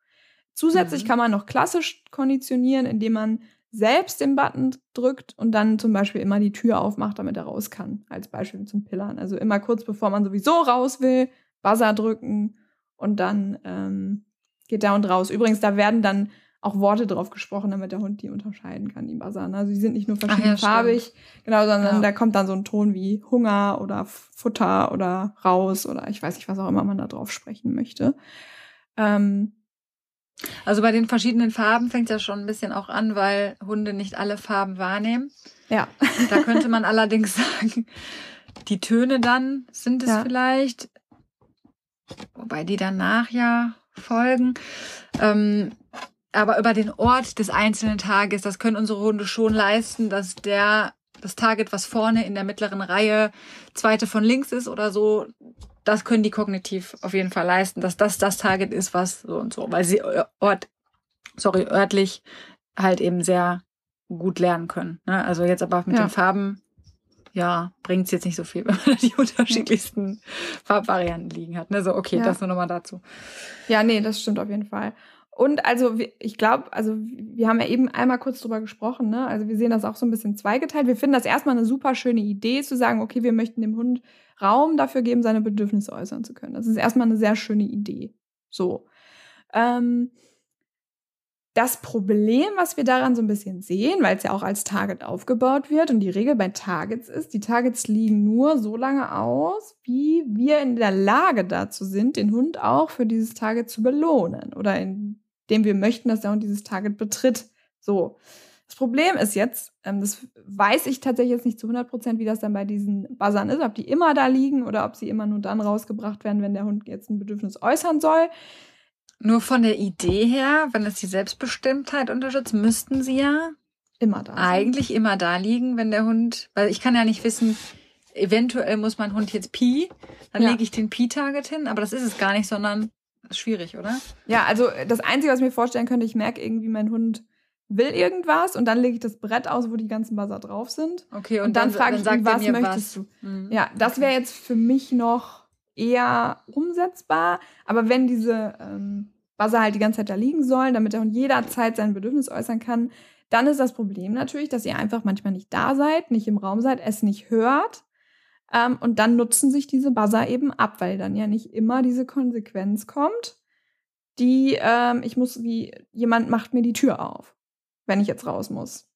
Zusätzlich mhm. kann man noch klassisch konditionieren, indem man selbst den Button drückt und dann zum Beispiel immer die Tür aufmacht, damit er raus kann. Als Beispiel zum Pillern. Also immer kurz bevor man sowieso raus will, Buzzer drücken und dann ähm, geht da und raus. Übrigens, da werden dann auch Worte drauf gesprochen, damit der Hund die unterscheiden kann, die Buzzern. Also die sind nicht nur verschiedenfarbig, ja, genau, sondern ja. da kommt dann so ein Ton wie Hunger oder Futter oder raus oder ich weiß nicht, was auch immer man da drauf sprechen möchte. Ähm, also bei den verschiedenen Farben fängt ja schon ein bisschen auch an, weil Hunde nicht alle Farben wahrnehmen. Ja. Da könnte man *laughs* allerdings sagen, die Töne dann sind es ja. vielleicht, wobei die danach ja folgen. Ähm, aber über den Ort des einzelnen Tages, das können unsere Hunde schon leisten, dass der das Target, was vorne in der mittleren Reihe zweite von links ist oder so, das können die kognitiv auf jeden Fall leisten, dass das das Target ist, was so und so, weil sie Ort, sorry, örtlich halt eben sehr gut lernen können. Ne? Also jetzt aber mit ja. den Farben ja, bringt es jetzt nicht so viel, *laughs* wenn man die unterschiedlichsten Farbvarianten liegen hat. Ne? So, okay, ja. das nur nochmal dazu. Ja, nee, das stimmt auf jeden Fall. Und also ich glaube, also wir haben ja eben einmal kurz drüber gesprochen, ne? Also wir sehen das auch so ein bisschen zweigeteilt. Wir finden das erstmal eine super schöne Idee, zu sagen, okay, wir möchten dem Hund Raum dafür geben, seine Bedürfnisse äußern zu können. Das ist erstmal eine sehr schöne Idee. So. Ähm, das Problem, was wir daran so ein bisschen sehen, weil es ja auch als Target aufgebaut wird und die Regel bei Targets ist, die Targets liegen nur so lange aus, wie wir in der Lage dazu sind, den Hund auch für dieses Target zu belohnen oder indem wir möchten, dass der Hund dieses Target betritt. So. Das Problem ist jetzt, ähm, das weiß ich tatsächlich jetzt nicht zu 100 Prozent, wie das dann bei diesen Buzzern ist, ob die immer da liegen oder ob sie immer nur dann rausgebracht werden, wenn der Hund jetzt ein Bedürfnis äußern soll. Nur von der Idee her, wenn es die Selbstbestimmtheit unterstützt, müssten sie ja immer da. Eigentlich sein. immer da liegen, wenn der Hund, weil ich kann ja nicht wissen, eventuell muss mein Hund jetzt Pi, dann ja. lege ich den Pi-Target hin, aber das ist es gar nicht, sondern ist schwierig, oder? Ja, also das Einzige, was ich mir vorstellen könnte, ich merke irgendwie, mein Hund will irgendwas und dann lege ich das Brett aus, wo die ganzen Buzzer drauf sind. Okay, und, und dann, dann frage ich ihn, was möchtest was. du? Mhm. Ja, das wäre jetzt für mich noch eher umsetzbar. Aber wenn diese ähm, Buzzer halt die ganze Zeit da liegen sollen, damit er jederzeit sein Bedürfnis äußern kann, dann ist das Problem natürlich, dass ihr einfach manchmal nicht da seid, nicht im Raum seid, es nicht hört. Ähm, und dann nutzen sich diese Buzzer eben ab, weil dann ja nicht immer diese Konsequenz kommt, die ähm, ich muss, wie jemand macht mir die Tür auf, wenn ich jetzt raus muss.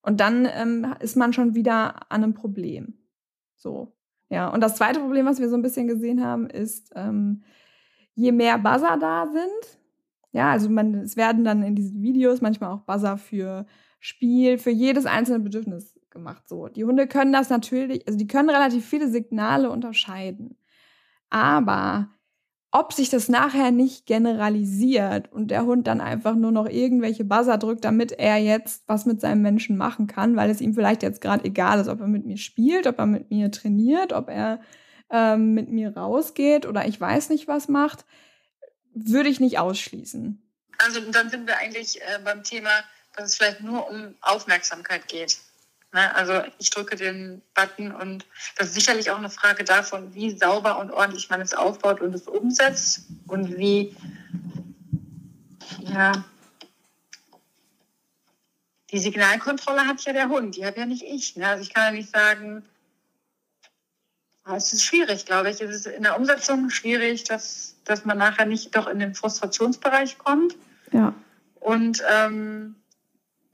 Und dann ähm, ist man schon wieder an einem Problem. So. Ja. Und das zweite Problem, was wir so ein bisschen gesehen haben, ist, ähm, je mehr Buzzer da sind, ja, also man, es werden dann in diesen Videos manchmal auch Buzzer für Spiel, für jedes einzelne Bedürfnis gemacht. So, die Hunde können das natürlich, also die können relativ viele Signale unterscheiden. Aber ob sich das nachher nicht generalisiert und der Hund dann einfach nur noch irgendwelche Buzzer drückt, damit er jetzt was mit seinem Menschen machen kann, weil es ihm vielleicht jetzt gerade egal ist, ob er mit mir spielt, ob er mit mir trainiert, ob er ähm, mit mir rausgeht oder ich weiß nicht was macht, würde ich nicht ausschließen. Also dann sind wir eigentlich äh, beim Thema, dass es vielleicht nur um Aufmerksamkeit geht. Ne? Also ich drücke den Button und das ist sicherlich auch eine Frage davon, wie sauber und ordentlich man es aufbaut und es umsetzt und wie, ja, die Signalkontrolle hat ja der Hund, die hat ja nicht ich. Ne? Also ich kann ja nicht sagen, ah, es ist schwierig, glaube ich. Es ist in der Umsetzung schwierig, dass, dass man nachher nicht doch in den Frustrationsbereich kommt. Ja. Und ähm,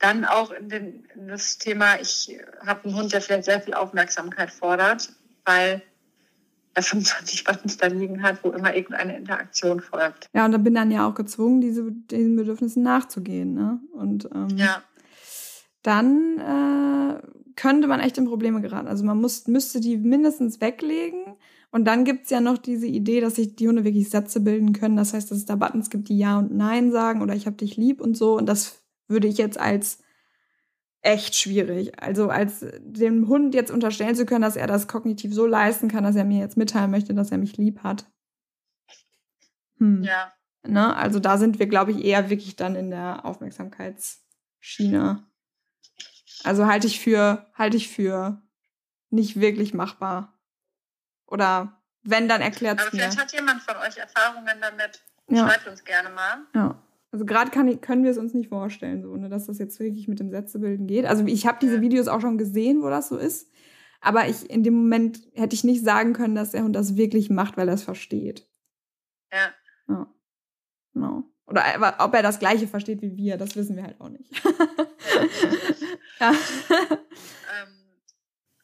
dann auch in, den, in das Thema, ich habe einen Hund, der vielleicht sehr viel Aufmerksamkeit fordert, weil er *laughs* 25 Buttons da liegen hat, wo immer irgendeine Interaktion folgt. Ja, und da bin dann ja auch gezwungen, diese, diesen Bedürfnissen nachzugehen. Ne? Und ähm, ja. dann äh, könnte man echt in Probleme geraten. Also man muss, müsste die mindestens weglegen. Und dann gibt es ja noch diese Idee, dass sich die Hunde wirklich Sätze bilden können. Das heißt, dass es da Buttons gibt, die Ja und Nein sagen oder ich habe dich lieb und so. Und das würde ich jetzt als echt schwierig. Also als dem Hund jetzt unterstellen zu können, dass er das kognitiv so leisten kann, dass er mir jetzt mitteilen möchte, dass er mich lieb hat. Hm. Ja. Ne? Also da sind wir, glaube ich, eher wirklich dann in der Aufmerksamkeitsschiene. Also halte ich für, halte ich für nicht wirklich machbar. Oder wenn, dann erklärt es mir. Aber vielleicht hat jemand von euch Erfahrungen damit. Ja. Schreibt uns gerne mal. Ja. Also gerade können wir es uns nicht vorstellen, so, ne, dass das jetzt wirklich mit dem Sätzebilden geht. Also ich habe diese Videos auch schon gesehen, wo das so ist. Aber ich in dem Moment hätte ich nicht sagen können, dass der Hund das wirklich macht, weil er es versteht. Ja. Ja. Genau. Oder ob er das Gleiche versteht wie wir, das wissen wir halt auch nicht. *laughs* ja. *laughs* ähm,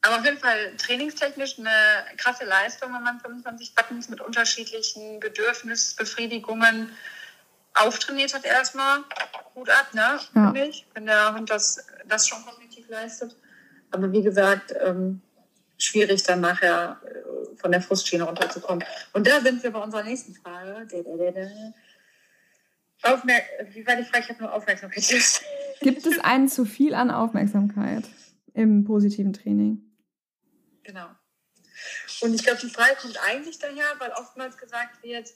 aber auf jeden Fall trainingstechnisch eine krasse Leistung, wenn man 25 Buttons mit unterschiedlichen Bedürfnisbefriedigungen auftrainiert hat erstmal. Gut ab, ne? Ja. Ich, wenn der Hund das, das schon kognitiv leistet. Aber wie gesagt, ähm, schwierig dann nachher äh, von der Frustschiene runterzukommen. Und da sind wir bei unserer nächsten Frage. Aufmerk wie war die Frage? Ich habe nur Aufmerksamkeit. *laughs* Gibt es einen zu viel an Aufmerksamkeit im positiven Training? Genau. Und ich glaube, die Frage kommt eigentlich daher, weil oftmals gesagt wird,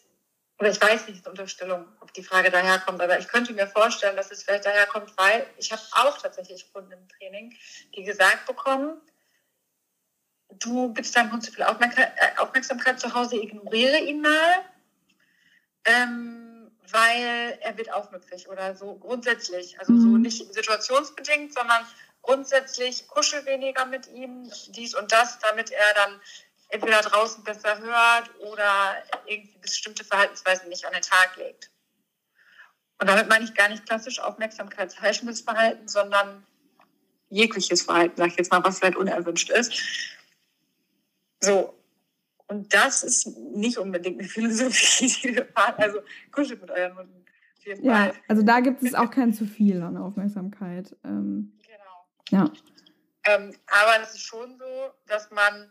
oder ich weiß nicht, Unterstellung, ob die Frage daherkommt, aber ich könnte mir vorstellen, dass es vielleicht daherkommt, weil ich habe auch tatsächlich Kunden im Training, die gesagt bekommen, du gibst deinem Hund zu viel äh, Aufmerksamkeit zu Hause, ignoriere ihn mal, ähm, weil er wird aufmüpfig oder so grundsätzlich. Also mhm. so nicht situationsbedingt, sondern grundsätzlich kuschel weniger mit ihm, dies und das, damit er dann entweder draußen besser hört oder irgendwie bestimmte Verhaltensweisen nicht an den Tag legt. Und damit meine ich gar nicht klassisch aufmerksamkeitsheischendes Verhalten, sondern jegliches Verhalten, sag ich jetzt mal, was vielleicht unerwünscht ist. So. Und das ist nicht unbedingt eine *laughs* Philosophie, die wir fahren. Also kuschelt mit euren Hunden. Ja, also da gibt es auch kein zu viel an Aufmerksamkeit. Ähm, genau. Ja. Ähm, aber es ist schon so, dass man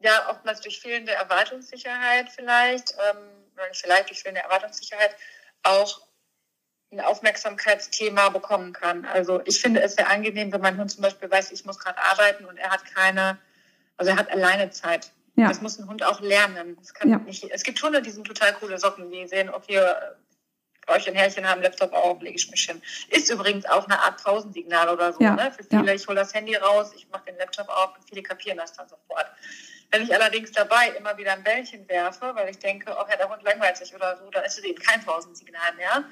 ja oftmals durch fehlende Erwartungssicherheit vielleicht, ähm, vielleicht durch fehlende Erwartungssicherheit, auch ein Aufmerksamkeitsthema bekommen kann. Also ich finde es sehr angenehm, wenn mein Hund zum Beispiel weiß, ich muss gerade arbeiten und er hat keine, also er hat alleine Zeit. Ja. Das muss ein Hund auch lernen. Ja. Nicht, es gibt Hunde, die sind total coole Socken, die sehen, okay, Frauchen, Herrchen haben Laptop auf, lege ich mich hin. Ist übrigens auch eine Art Pausensignal oder so. Ja. Ne? Für viele, ich hole das Handy raus, ich mache den Laptop auf und viele kapieren das dann sofort. Wenn ich allerdings dabei immer wieder ein Bällchen werfe, weil ich denke, oh ja, der Hund langweilt sich oder so, dann ist es eben kein Pausensignal mehr.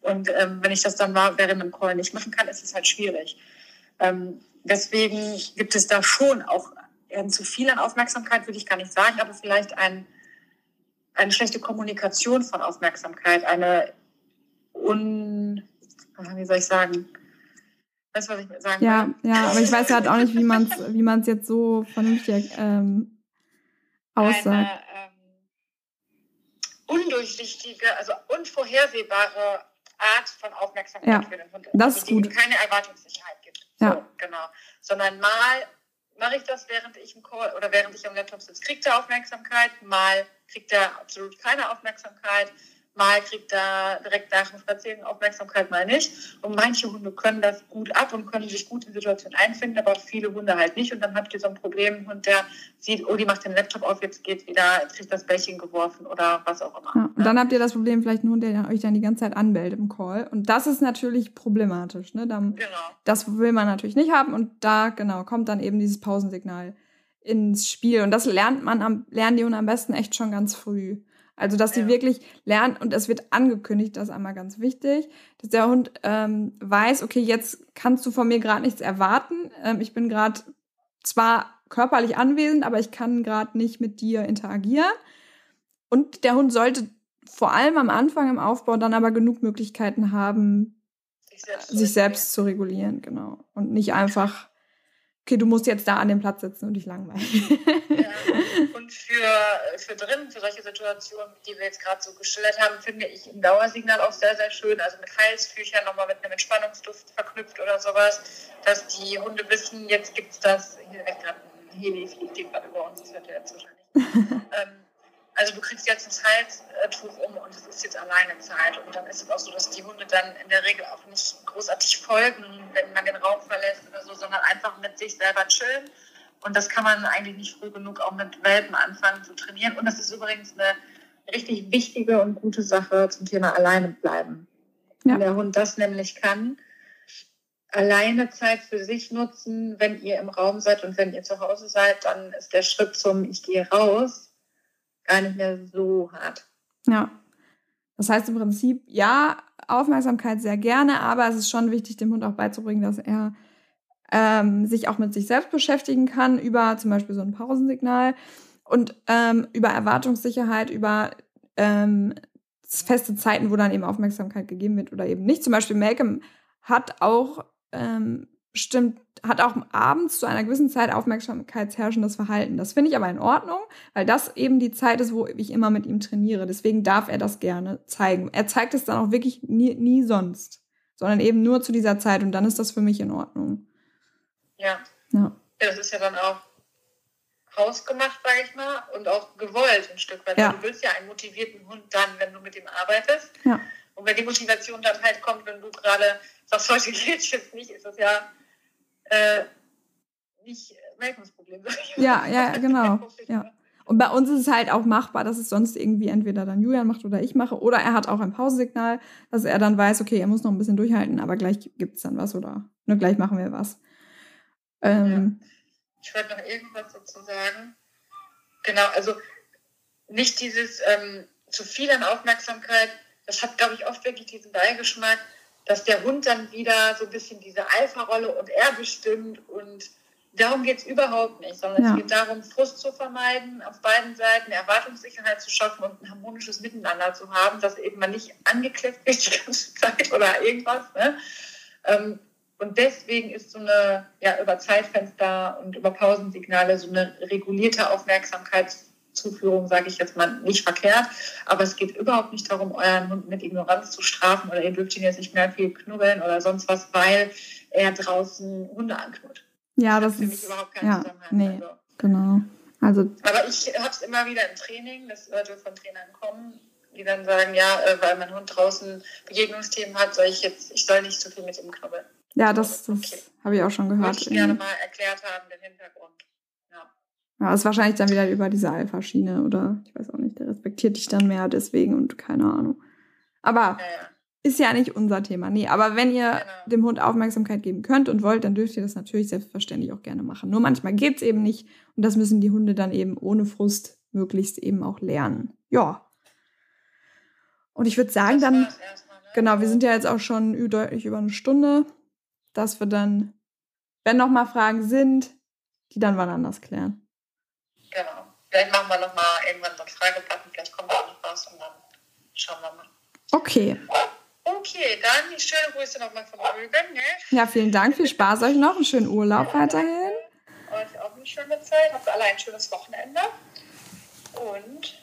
Und ähm, wenn ich das dann mal während einem Call nicht machen kann, ist es halt schwierig. Ähm, deswegen gibt es da schon auch ähm, zu viel an Aufmerksamkeit, würde ich gar nicht sagen, aber vielleicht ein, eine schlechte Kommunikation von Aufmerksamkeit, eine un, wie soll ich sagen, du, was ich sagen ja, will? Ja, aber ich weiß halt auch nicht, wie man es *laughs* wie man's jetzt so vernünftig ähm, aussagt. Eine ähm, undurchsichtige, also unvorhersehbare Art von Aufmerksamkeit ja, für den Hund. Das ist gut. Die keine Erwartungssicherheit gibt. Ja. So, genau. Sondern mal mache ich das, während ich im Call oder während ich am Laptop sitze, kriegt er Aufmerksamkeit, mal kriegt er absolut keine Aufmerksamkeit. Mal kriegt er direkt nach dem Spaziergang Aufmerksamkeit, mal nicht. Und manche Hunde können das gut ab und können sich gut in die Situation einfinden, aber viele Hunde halt nicht. Und dann habt ihr so ein Problem, Hund, der sieht, oh, die macht den Laptop auf, jetzt geht's wieder, jetzt kriegt das Bällchen geworfen oder was auch immer. Ja, und dann habt ihr das Problem, vielleicht ein Hund, der euch dann die ganze Zeit anbellt im Call. Und das ist natürlich problematisch. Ne? Dann, genau. Das will man natürlich nicht haben. Und da, genau, kommt dann eben dieses Pausensignal ins Spiel. Und das lernt man am, lernen die Hunde am besten echt schon ganz früh. Also, dass sie ja. wirklich lernen und es wird angekündigt, das ist einmal ganz wichtig, dass der Hund ähm, weiß, okay, jetzt kannst du von mir gerade nichts erwarten. Ähm, ich bin gerade zwar körperlich anwesend, aber ich kann gerade nicht mit dir interagieren. Und der Hund sollte vor allem am Anfang im Aufbau dann aber genug Möglichkeiten haben, sich selbst, sich selbst zu regulieren, genau. Und nicht einfach okay, du musst jetzt da an dem Platz sitzen und dich langweilen. ja. *laughs* Und für, für drin, für solche Situationen, die wir jetzt gerade so geschildert haben, finde ich ein Dauersignal auch sehr, sehr schön. Also mit Halsfüchern nochmal mit einem Entspannungsduft verknüpft oder sowas, dass die Hunde wissen, jetzt gibt es das. Hier wird gerade ein Heli, fliegt gerade über uns, das wird ja jetzt wahrscheinlich. *laughs* ähm, also du kriegst jetzt ein Zeittuch um und es ist jetzt alleine Zeit. Und dann ist es auch so, dass die Hunde dann in der Regel auch nicht großartig folgen, wenn man den Raum verlässt oder so, sondern einfach mit sich selber chillen. Und das kann man eigentlich nicht früh genug auch mit Welpen anfangen zu trainieren. Und das ist übrigens eine richtig wichtige und gute Sache zum Thema alleine bleiben. Ja. Wenn der Hund das nämlich kann, alleine Zeit für sich nutzen, wenn ihr im Raum seid und wenn ihr zu Hause seid, dann ist der Schritt zum Ich gehe raus gar nicht mehr so hart. Ja. Das heißt im Prinzip, ja, Aufmerksamkeit sehr gerne, aber es ist schon wichtig, dem Hund auch beizubringen, dass er ähm, sich auch mit sich selbst beschäftigen kann, über zum Beispiel so ein Pausensignal und ähm, über Erwartungssicherheit, über ähm, feste Zeiten, wo dann eben Aufmerksamkeit gegeben wird oder eben nicht. Zum Beispiel Malcolm hat auch ähm, bestimmt, hat auch abends zu einer gewissen Zeit aufmerksamkeitsherrschendes Verhalten. Das finde ich aber in Ordnung, weil das eben die Zeit ist, wo ich immer mit ihm trainiere. Deswegen darf er das gerne zeigen. Er zeigt es dann auch wirklich nie, nie sonst, sondern eben nur zu dieser Zeit und dann ist das für mich in Ordnung. Ja. Ja. Das ist ja dann auch hausgemacht, sage ich mal, und auch gewollt ein Stück weit. Ja. Du willst ja einen motivierten Hund dann, wenn du mit ihm arbeitest. Ja. Und wenn die Motivation dann halt kommt, wenn du gerade sagst, heute geht jetzt nicht, ist das ja äh, nicht Malcolms Problem. Ja, ja, genau. *laughs* ja. Und bei uns ist es halt auch machbar, dass es sonst irgendwie entweder dann Julian macht oder ich mache. Oder er hat auch ein Pausensignal, dass er dann weiß, okay, er muss noch ein bisschen durchhalten, aber gleich gibt es dann was oder ne, gleich machen wir was. Ähm, ja. Ich wollte noch irgendwas dazu sagen. Genau, also nicht dieses ähm, zu viel an Aufmerksamkeit, das hat, glaube ich, oft wirklich diesen Beigeschmack, dass der Hund dann wieder so ein bisschen diese Alpha-Rolle und er bestimmt und darum geht es überhaupt nicht, sondern ja. es geht darum, Frust zu vermeiden, auf beiden Seiten Erwartungssicherheit zu schaffen und ein harmonisches Miteinander zu haben, dass eben man nicht angeklebt wird die ganze Zeit oder irgendwas. Ne? Ähm, und deswegen ist so eine, ja, über Zeitfenster und über Pausensignale so eine regulierte Aufmerksamkeit Zuführung, sage ich jetzt mal, nicht verkehrt. Aber es geht überhaupt nicht darum, euren Hund mit Ignoranz zu strafen oder ihr dürft ihn jetzt nicht mehr viel knubbeln oder sonst was, weil er draußen Hunde anknurrt. Ja, das, das ist überhaupt keinen ja, Zusammenhang. Nee, also. genau. Also, aber ich habe es immer wieder im Training, das sollte von Trainern kommen, die dann sagen, ja, äh, weil mein Hund draußen Begegnungsthemen hat, soll ich jetzt, ich soll nicht zu viel mit ihm knubbeln. Ja, das, das okay. habe ich auch schon gehört. Würde ich gerne mal erklärt haben, den Hintergrund. Ja, ist wahrscheinlich dann wieder über diese Alpha-Schiene oder ich weiß auch nicht, der respektiert dich dann mehr deswegen und keine Ahnung. Aber ja, ja. ist ja nicht unser Thema. Nee, aber wenn ihr genau. dem Hund Aufmerksamkeit geben könnt und wollt, dann dürft ihr das natürlich selbstverständlich auch gerne machen. Nur manchmal geht's eben nicht und das müssen die Hunde dann eben ohne Frust möglichst eben auch lernen. Ja. Und ich würde sagen, dann, ne? genau, wir sind ja jetzt auch schon deutlich über eine Stunde, dass wir dann, wenn noch mal Fragen sind, die dann wann anders klären. Genau. Vielleicht machen wir nochmal irgendwann so einen Fragebutton, vielleicht kommt da noch was und dann schauen wir mal. Okay. Okay. Dann schöne Grüße nochmal von Rügen. Ne? Ja, vielen Dank. Viel Spaß euch noch. Einen schönen Urlaub weiterhin. Euch auch eine schöne Zeit. Habt alle ein schönes Wochenende. Und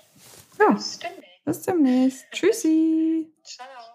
ja. bis demnächst. Bis demnächst. Tschüssi. Ciao.